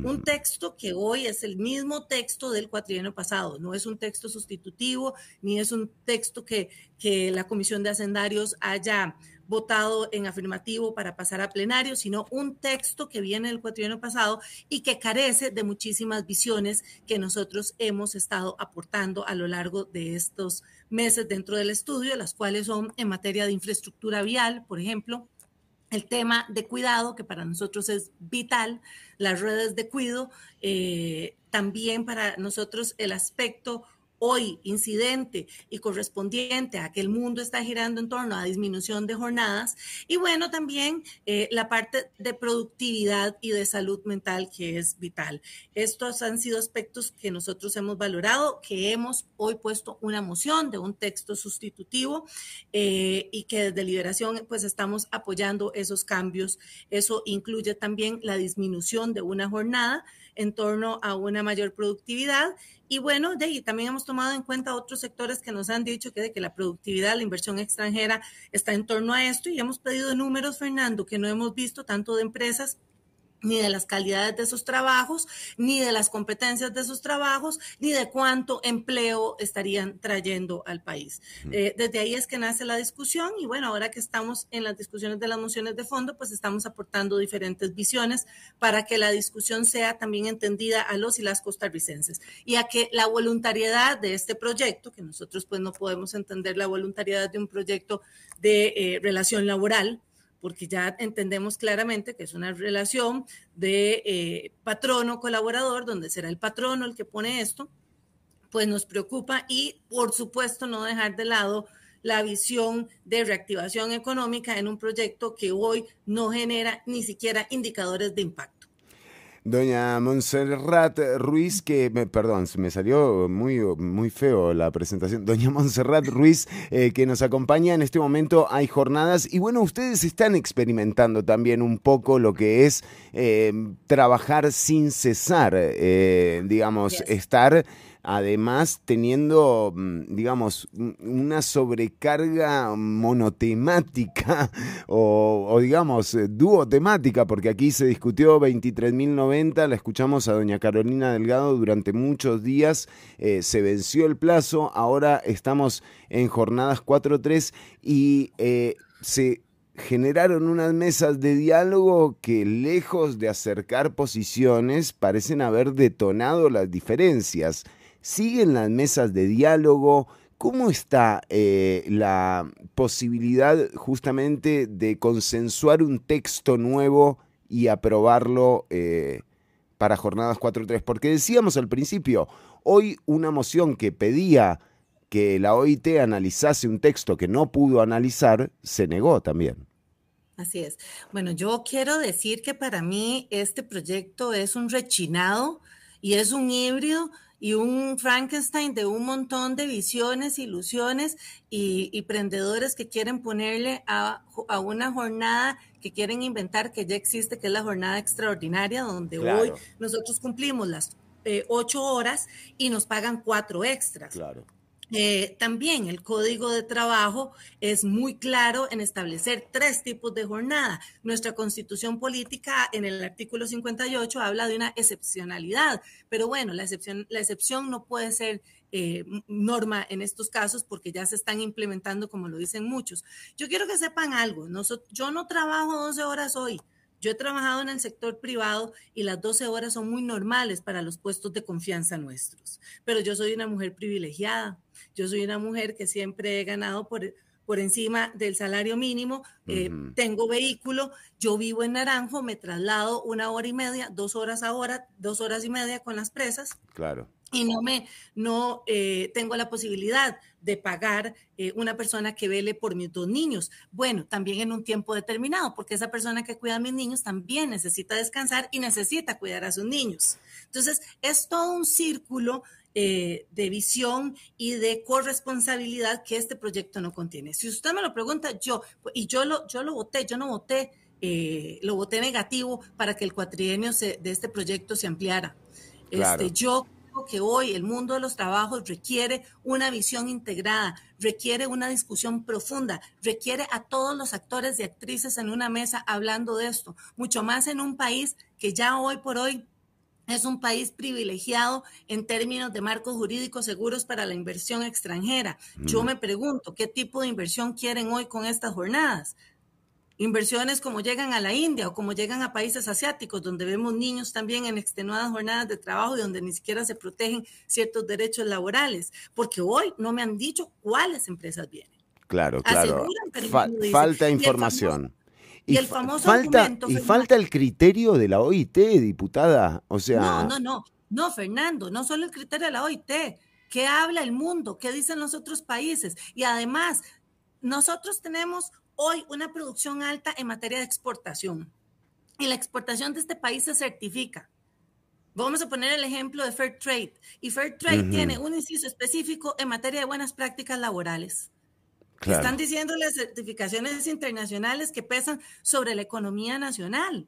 Un texto que hoy es el mismo texto del cuatrienio pasado, no es un texto sustitutivo, ni es un texto que, que la Comisión de Hacendarios haya votado en afirmativo para pasar a plenario, sino un texto que viene del cuatrienio pasado y que carece de muchísimas visiones que nosotros hemos estado aportando a lo largo de estos meses dentro del estudio, las cuales son en materia de infraestructura vial, por ejemplo, el tema de cuidado, que para nosotros es vital, las redes de cuidado, eh, también para nosotros el aspecto hoy incidente y correspondiente a que el mundo está girando en torno a disminución de jornadas y bueno, también eh, la parte de productividad y de salud mental que es vital. Estos han sido aspectos que nosotros hemos valorado, que hemos hoy puesto una moción de un texto sustitutivo eh, y que desde Liberación pues estamos apoyando esos cambios. Eso incluye también la disminución de una jornada en torno a una mayor productividad. Y bueno, de ahí también hemos tomado en cuenta otros sectores que nos han dicho que, de que la productividad, la inversión extranjera está en torno a esto y hemos pedido números, Fernando, que no hemos visto tanto de empresas ni de las calidades de esos trabajos, ni de las competencias de esos trabajos, ni de cuánto empleo estarían trayendo al país. Eh, desde ahí es que nace la discusión y bueno, ahora que estamos en las discusiones de las mociones de fondo, pues estamos aportando diferentes visiones para que la discusión sea también entendida a los y las costarricenses y a que la voluntariedad de este proyecto, que nosotros pues no podemos entender la voluntariedad de un proyecto de eh, relación laboral, porque ya entendemos claramente que es una relación de eh, patrono-colaborador, donde será el patrono el que pone esto, pues nos preocupa y por supuesto no dejar de lado la visión de reactivación económica en un proyecto que hoy no genera ni siquiera indicadores de impacto. Doña Montserrat Ruiz, que, perdón, me salió muy, muy feo la presentación. Doña Montserrat Ruiz, eh, que nos acompaña en este momento, hay jornadas y bueno, ustedes están experimentando también un poco lo que es eh, trabajar sin cesar, eh, digamos, estar además teniendo, mm, digamos, una sobrecarga monotemática o, digamos, eh, duotemática, porque aquí se discutió 23.090, la escuchamos a doña Carolina Delgado durante muchos días, eh, se venció el plazo, ahora estamos en jornadas 4-3 y eh, se generaron unas mesas de diálogo que lejos de acercar posiciones parecen haber detonado las diferencias siguen las mesas de diálogo. ¿Cómo está eh, la posibilidad justamente de consensuar un texto nuevo y aprobarlo eh, para jornadas 4.3? Porque decíamos al principio, hoy una moción que pedía que la OIT analizase un texto que no pudo analizar, se negó también. Así es. Bueno, yo quiero decir que para mí este proyecto es un rechinado y es un híbrido y un Frankenstein de un montón de visiones, ilusiones y, y prendedores que quieren ponerle a, a, una jornada que quieren inventar que ya existe, que es la jornada extraordinaria, donde claro. hoy nosotros cumplimos las eh, ocho horas y nos pagan cuatro extras. Claro. Eh, también el código de trabajo es muy claro en establecer tres tipos de jornada. Nuestra constitución política en el artículo 58 habla de una excepcionalidad, pero bueno, la excepción, la excepción no puede ser eh, norma en estos casos porque ya se están implementando como lo dicen muchos. Yo quiero que sepan algo, yo no trabajo 12 horas hoy. Yo he trabajado en el sector privado y las 12 horas son muy normales para los puestos de confianza nuestros, pero yo soy una mujer privilegiada. Yo soy una mujer que siempre he ganado por, por encima del salario mínimo, eh, uh -huh. tengo vehículo, yo vivo en Naranjo, me traslado una hora y media, dos horas ahora, dos horas y media con las presas. Claro. Y no me, no eh, tengo la posibilidad de pagar eh, una persona que vele por mis dos niños. Bueno, también en un tiempo determinado, porque esa persona que cuida a mis niños también necesita descansar y necesita cuidar a sus niños. Entonces, es todo un círculo eh, de visión y de corresponsabilidad que este proyecto no contiene. Si usted me lo pregunta, yo, y yo lo, yo lo voté, yo no voté, eh, lo voté negativo para que el cuatrienio se, de este proyecto se ampliara. Claro. Este, yo creo que hoy el mundo de los trabajos requiere una visión integrada, requiere una discusión profunda, requiere a todos los actores y actrices en una mesa hablando de esto, mucho más en un país que ya hoy por hoy es un país privilegiado en términos de marcos jurídicos seguros para la inversión extranjera. Mm. Yo me pregunto, ¿qué tipo de inversión quieren hoy con estas jornadas? Inversiones como llegan a la India o como llegan a países asiáticos, donde vemos niños también en extenuadas jornadas de trabajo y donde ni siquiera se protegen ciertos derechos laborales, porque hoy no me han dicho cuáles empresas vienen. Claro, claro. Falta información. Y el famoso falta, argumento, y falta el criterio de la OIT, diputada. O sea. No, no, no. No, Fernando, no solo el criterio de la OIT. ¿Qué habla el mundo? ¿Qué dicen los otros países? Y además, nosotros tenemos hoy una producción alta en materia de exportación. Y la exportación de este país se certifica. Vamos a poner el ejemplo de Fair Trade. Y Fair Trade uh -huh. tiene un inciso específico en materia de buenas prácticas laborales. Claro. Están diciendo las certificaciones internacionales que pesan sobre la economía nacional.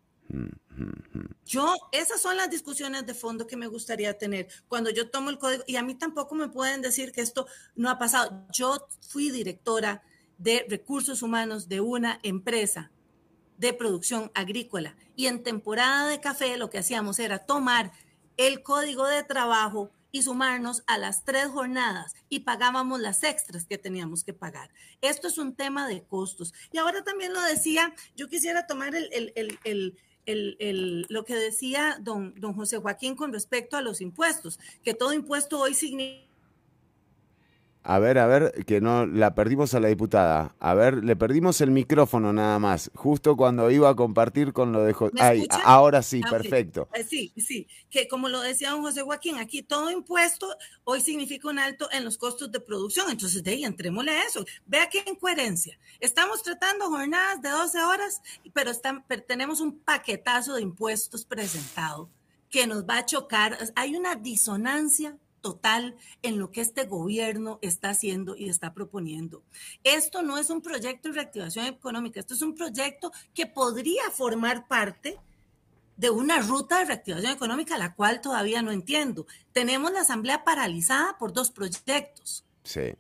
Yo, esas son las discusiones de fondo que me gustaría tener cuando yo tomo el código. Y a mí tampoco me pueden decir que esto no ha pasado. Yo fui directora de recursos humanos de una empresa de producción agrícola y en temporada de café lo que hacíamos era tomar el código de trabajo y sumarnos a las tres jornadas y pagábamos las extras que teníamos que pagar. Esto es un tema de costos. Y ahora también lo decía, yo quisiera tomar el, el, el, el lo que decía don, don José Joaquín con respecto a los impuestos, que todo impuesto hoy significa a ver, a ver, que no la perdimos a la diputada. A ver, le perdimos el micrófono nada más, justo cuando iba a compartir con lo de Ay, ahora sí, ah, perfecto. Okay. Sí, sí, que como lo decía don José Joaquín, aquí todo impuesto hoy significa un alto en los costos de producción. Entonces, de ahí, entrémosle a eso. Vea qué incoherencia. Estamos tratando jornadas de 12 horas, pero, están, pero tenemos un paquetazo de impuestos presentado que nos va a chocar. Hay una disonancia total en lo que este gobierno está haciendo y está proponiendo. Esto no es un proyecto de reactivación económica, esto es un proyecto que podría formar parte de una ruta de reactivación económica, la cual todavía no entiendo. Tenemos la asamblea paralizada por dos proyectos. Sí.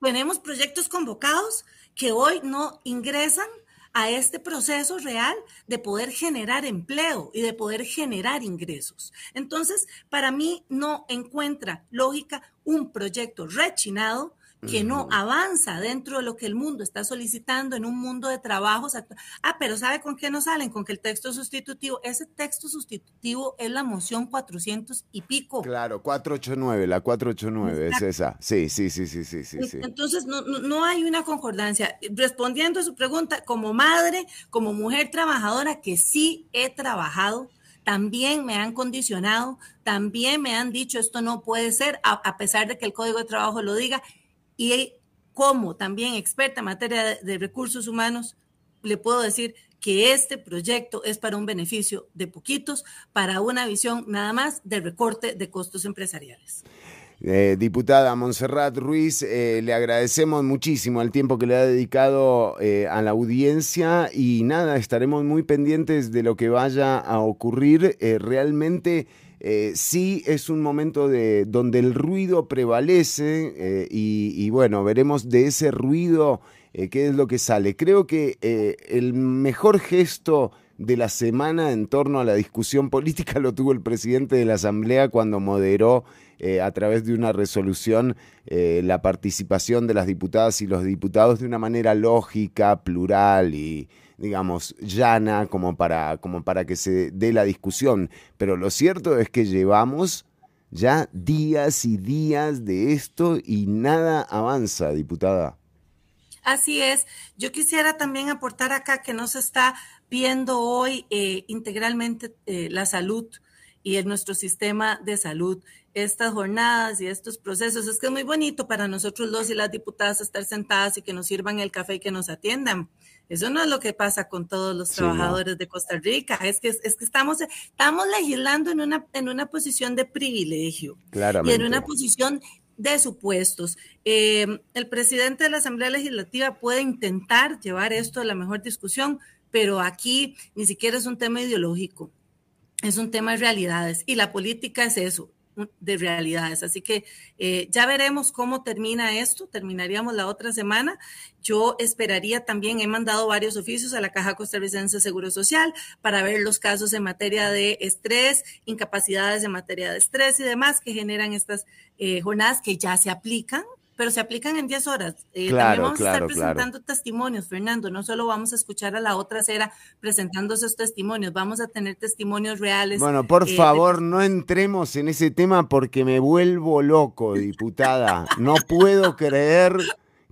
Tenemos proyectos convocados que hoy no ingresan a este proceso real de poder generar empleo y de poder generar ingresos. Entonces, para mí no encuentra lógica un proyecto rechinado que no avanza dentro de lo que el mundo está solicitando en un mundo de trabajos. Ah, pero ¿sabe con qué no salen? Con que el texto sustitutivo, ese texto sustitutivo es la moción 400 y pico. Claro, 489, la 489 es esa. Sí, sí, sí, sí, sí, sí. sí. Entonces, no, no, no hay una concordancia. Respondiendo a su pregunta, como madre, como mujer trabajadora, que sí he trabajado, también me han condicionado, también me han dicho esto no puede ser, a, a pesar de que el Código de Trabajo lo diga, y como también experta en materia de, recursos humanos, le puedo decir que este proyecto es para un beneficio de poquitos, para una visión nada más de recorte de costos empresariales. Eh, diputada Montserrat Ruiz, eh, le agradecemos muchísimo el tiempo que le ha dedicado eh, a la audiencia y nada, estaremos muy pendientes de lo que vaya a ocurrir. realmente eh, sí es un momento de, donde el ruido prevalece eh, y, bueno, veremos de ese ruido eh, qué es lo que sale. Creo que el mejor gesto de la semana en torno a la discusión política lo tuvo el presidente de la Asamblea cuando moderó a través de una resolución la participación de las diputadas y los diputados de una manera lógica, plural y, digamos, llana como para, como para que se dé la discusión. Pero lo cierto es que llevamos ya días y días de esto y nada avanza, diputada. Así es. Yo quisiera también aportar acá que no se está viendo hoy eh, integralmente eh, la salud y en nuestro sistema de salud. Estas jornadas y estos procesos, es que es muy bonito para nosotros los y las diputadas estar sentadas y que nos sirvan el café y que nos atiendan. Eso no es lo que pasa con todos los sí, trabajadores no. de Costa Rica. Es que, es que estamos, estamos legislando en una, en una posición de privilegio. Claramente. Y en una posición de supuestos. Eh, el presidente de la Asamblea Legislativa puede intentar llevar esto a la mejor discusión, pero aquí ni siquiera es un tema ideológico, es un tema de realidades y la política es eso, de realidades. Así que eh, ya veremos cómo termina esto, terminaríamos la otra semana. Yo esperaría también, he mandado varios oficios a la Caja Costarricense de Seguro Social para ver los casos en materia de estrés, incapacidades en materia de estrés y demás que generan estas eh, jornadas que ya se aplican pero se aplican en 10 horas. Eh, claro, también vamos claro, a estar presentando claro. testimonios, Fernando. No solo vamos a escuchar a la otra acera presentando esos testimonios, vamos a tener testimonios reales. Bueno, por eh, favor, de... no entremos en ese tema porque me vuelvo loco, diputada. No puedo creer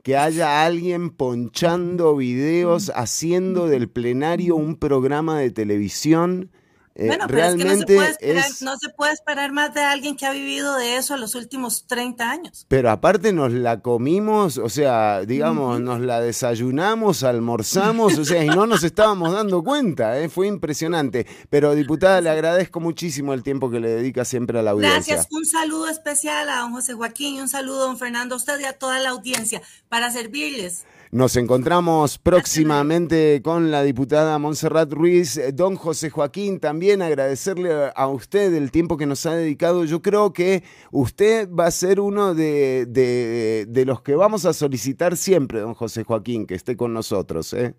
que haya alguien ponchando videos, haciendo del plenario un programa de televisión eh, bueno, pero realmente es que no se, esperar, es... no se, puede esperar, más de alguien que ha vivido de eso los últimos 30 años. Pero aparte nos la comimos, o sea, digamos, nos la desayunamos, almorzamos, o sea, y no nos estábamos dando cuenta, ¿eh? fue impresionante. Pero diputada, le agradezco muchísimo el tiempo que le dedica siempre a la audiencia. Gracias, un saludo especial a don José Joaquín y un saludo a don Fernando, a usted y a toda la audiencia, para servirles. Nos encontramos próximamente con la diputada Montserrat Ruiz. Don José Joaquín, también agradecerle a usted el tiempo que nos ha dedicado. Yo creo que usted va a ser uno de, de, de los que vamos a solicitar siempre, don José Joaquín, que esté con nosotros. ¿eh?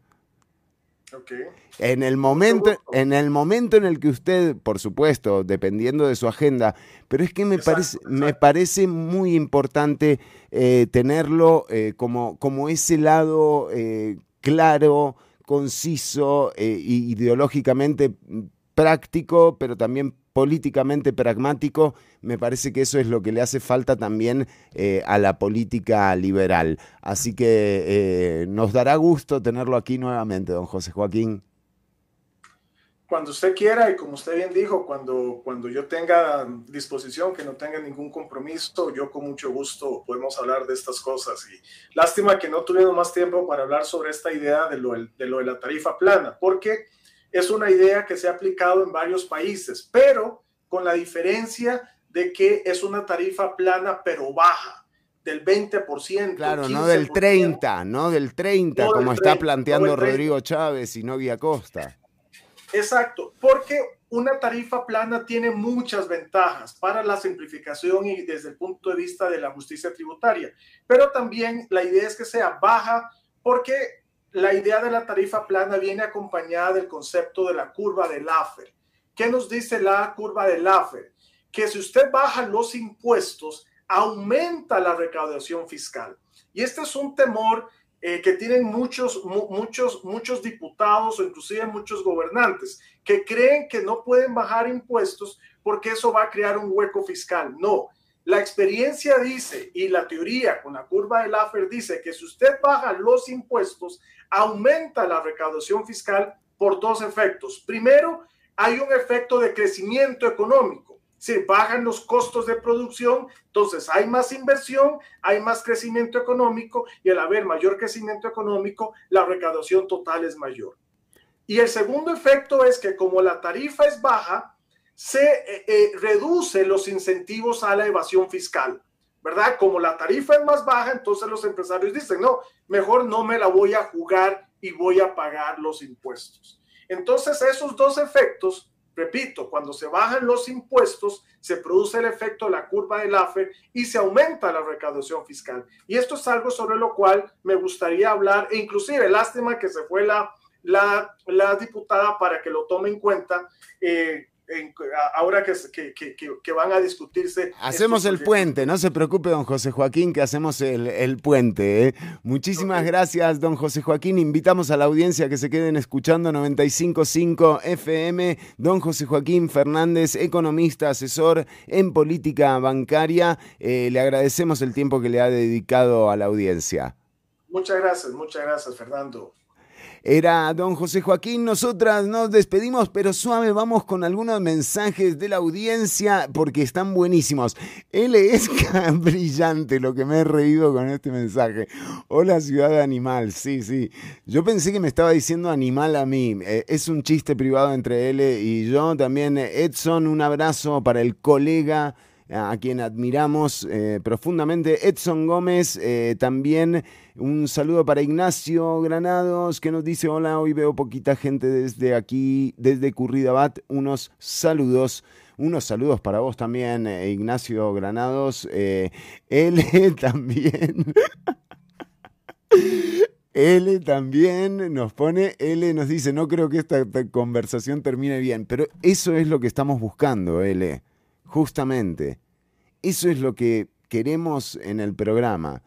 Okay. En el momento, en el momento en el que usted, por supuesto, dependiendo de su agenda, pero es que me exacto, parece, exacto. me parece muy importante eh, tenerlo eh, como, como ese lado eh, claro, conciso e ideológicamente práctico, pero también políticamente pragmático, me parece que eso es lo que le hace falta también eh, a la política liberal. Así que eh, nos dará gusto tenerlo aquí nuevamente, don José Joaquín. Cuando usted quiera y como usted bien dijo, cuando, cuando yo tenga disposición, que no tenga ningún compromiso, yo con mucho gusto podemos hablar de estas cosas. Y lástima que no tuvimos más tiempo para hablar sobre esta idea de lo, de, lo de la tarifa plana, porque es una idea que se ha aplicado en varios países, pero con la diferencia de que es una tarifa plana pero baja, del 20%. Claro, 15%. no del 30, no del 30, no como del 30, está planteando no Rodrigo Chávez y Novia Costa. Exacto, porque una tarifa plana tiene muchas ventajas para la simplificación y desde el punto de vista de la justicia tributaria, pero también la idea es que sea baja porque la idea de la tarifa plana viene acompañada del concepto de la curva de Laffer. ¿Qué nos dice la curva de Laffer? Que si usted baja los impuestos, aumenta la recaudación fiscal. Y este es un temor eh, que tienen muchos, muchos, muchos diputados o inclusive muchos gobernantes que creen que no pueden bajar impuestos porque eso va a crear un hueco fiscal. No, la experiencia dice y la teoría con la curva de Laffer dice que si usted baja los impuestos, aumenta la recaudación fiscal por dos efectos. Primero, hay un efecto de crecimiento económico. Si bajan los costos de producción, entonces hay más inversión, hay más crecimiento económico y al haber mayor crecimiento económico, la recaudación total es mayor. Y el segundo efecto es que como la tarifa es baja, se eh, eh, reduce los incentivos a la evasión fiscal, ¿verdad? Como la tarifa es más baja, entonces los empresarios dicen, no, mejor no me la voy a jugar y voy a pagar los impuestos. Entonces esos dos efectos, repito, cuando se bajan los impuestos, se produce el efecto de la curva del AFE y se aumenta la recaudación fiscal. Y esto es algo sobre lo cual me gustaría hablar, e inclusive lástima que se fue la, la, la diputada para que lo tome en cuenta. Eh, ahora que, que, que, van a discutirse. Hacemos el puente, no se preocupe, don José Joaquín, que hacemos el, el puente. ¿eh? Muchísimas gracias, don José Joaquín. Invitamos a la audiencia que se queden escuchando 955 FM. Don José Joaquín Fernández, economista, asesor en política bancaria. Eh, le agradecemos el tiempo que le ha dedicado a la audiencia. Muchas gracias, muchas gracias, Fernando. Era don José Joaquín. Nosotras nos despedimos, pero suave, vamos con algunos mensajes de la audiencia porque están buenísimos. Él es brillante lo que me he reído con este mensaje. Hola, ciudad animal. Sí, sí. Yo pensé que me estaba diciendo animal a mí. Eh, es un chiste privado entre él y yo. También Edson, un abrazo para el colega a quien admiramos eh, profundamente. Edson Gómez, eh, también un saludo para Ignacio Granados, que nos dice, hola, hoy veo poquita gente desde aquí, desde Curridabat, unos saludos. Unos saludos para vos también, eh, Ignacio Granados. él también. L también nos pone, L nos dice, no creo que esta conversación termine bien, pero eso es lo que estamos buscando, L. Justamente, eso es lo que queremos en el programa.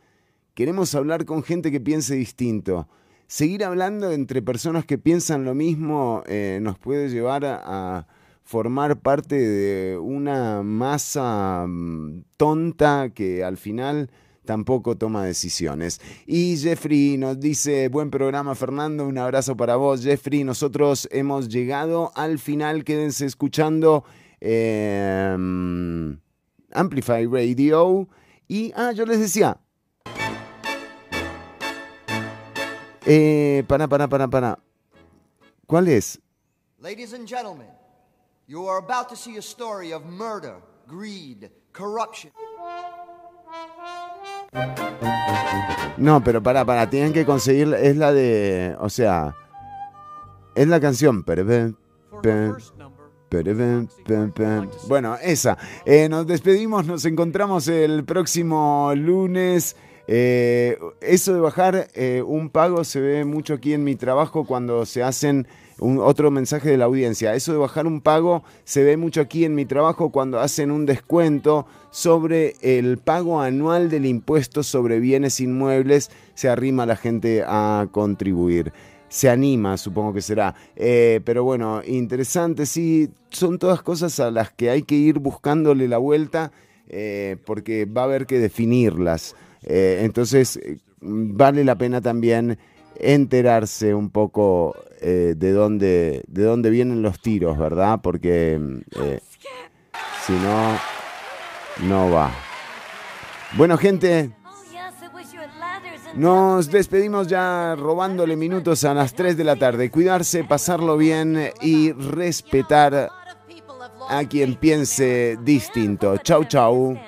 Queremos hablar con gente que piense distinto. Seguir hablando entre personas que piensan lo mismo eh, nos puede llevar a, formar parte de una masa mm, tonta que al final tampoco toma decisiones. Y Jeffrey nos dice, buen programa Fernando, un abrazo para vos Jeffrey, nosotros hemos llegado al final, quédense escuchando Em, Amplify Radio. Y, ah, yo les decía. Eh, para, para, para, para. ¿Cuál es? Ladies and gentlemen, you are about to see a story of murder, greed, corruption. No, pero para, para, tienen que conseguir, es la de, o sea, es la canción, pero bueno, esa. Eh, nos despedimos, nos encontramos el próximo lunes. Eh, eso de bajar eh, un pago se ve mucho aquí en mi trabajo cuando se hacen otro mensaje de la audiencia. Eso de bajar un pago se ve mucho aquí en mi trabajo cuando hacen un descuento sobre el pago anual del impuesto sobre bienes inmuebles. Se arrima la gente a contribuir se anima, supongo que será. Eh, pero bueno, interesante, sí, son todas cosas a las que hay que ir buscándole la vuelta eh, porque va a haber que definirlas. Eh, entonces, vale la pena también enterarse un poco de, dónde, de dónde vienen los tiros, ¿verdad? Porque si no, no va. Bueno, gente, nos despedimos ya robándole minutos a las 3 de la tarde. Cuidarse, pasarlo bien y respetar a quien piense distinto. Chau, chau.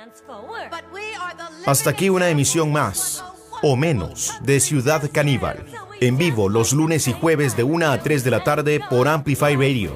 Hasta aquí una emisión más, o menos, de Ciudad Caníbal. En vivo los lunes y jueves de 1 a 3 de la tarde por Amplify Radio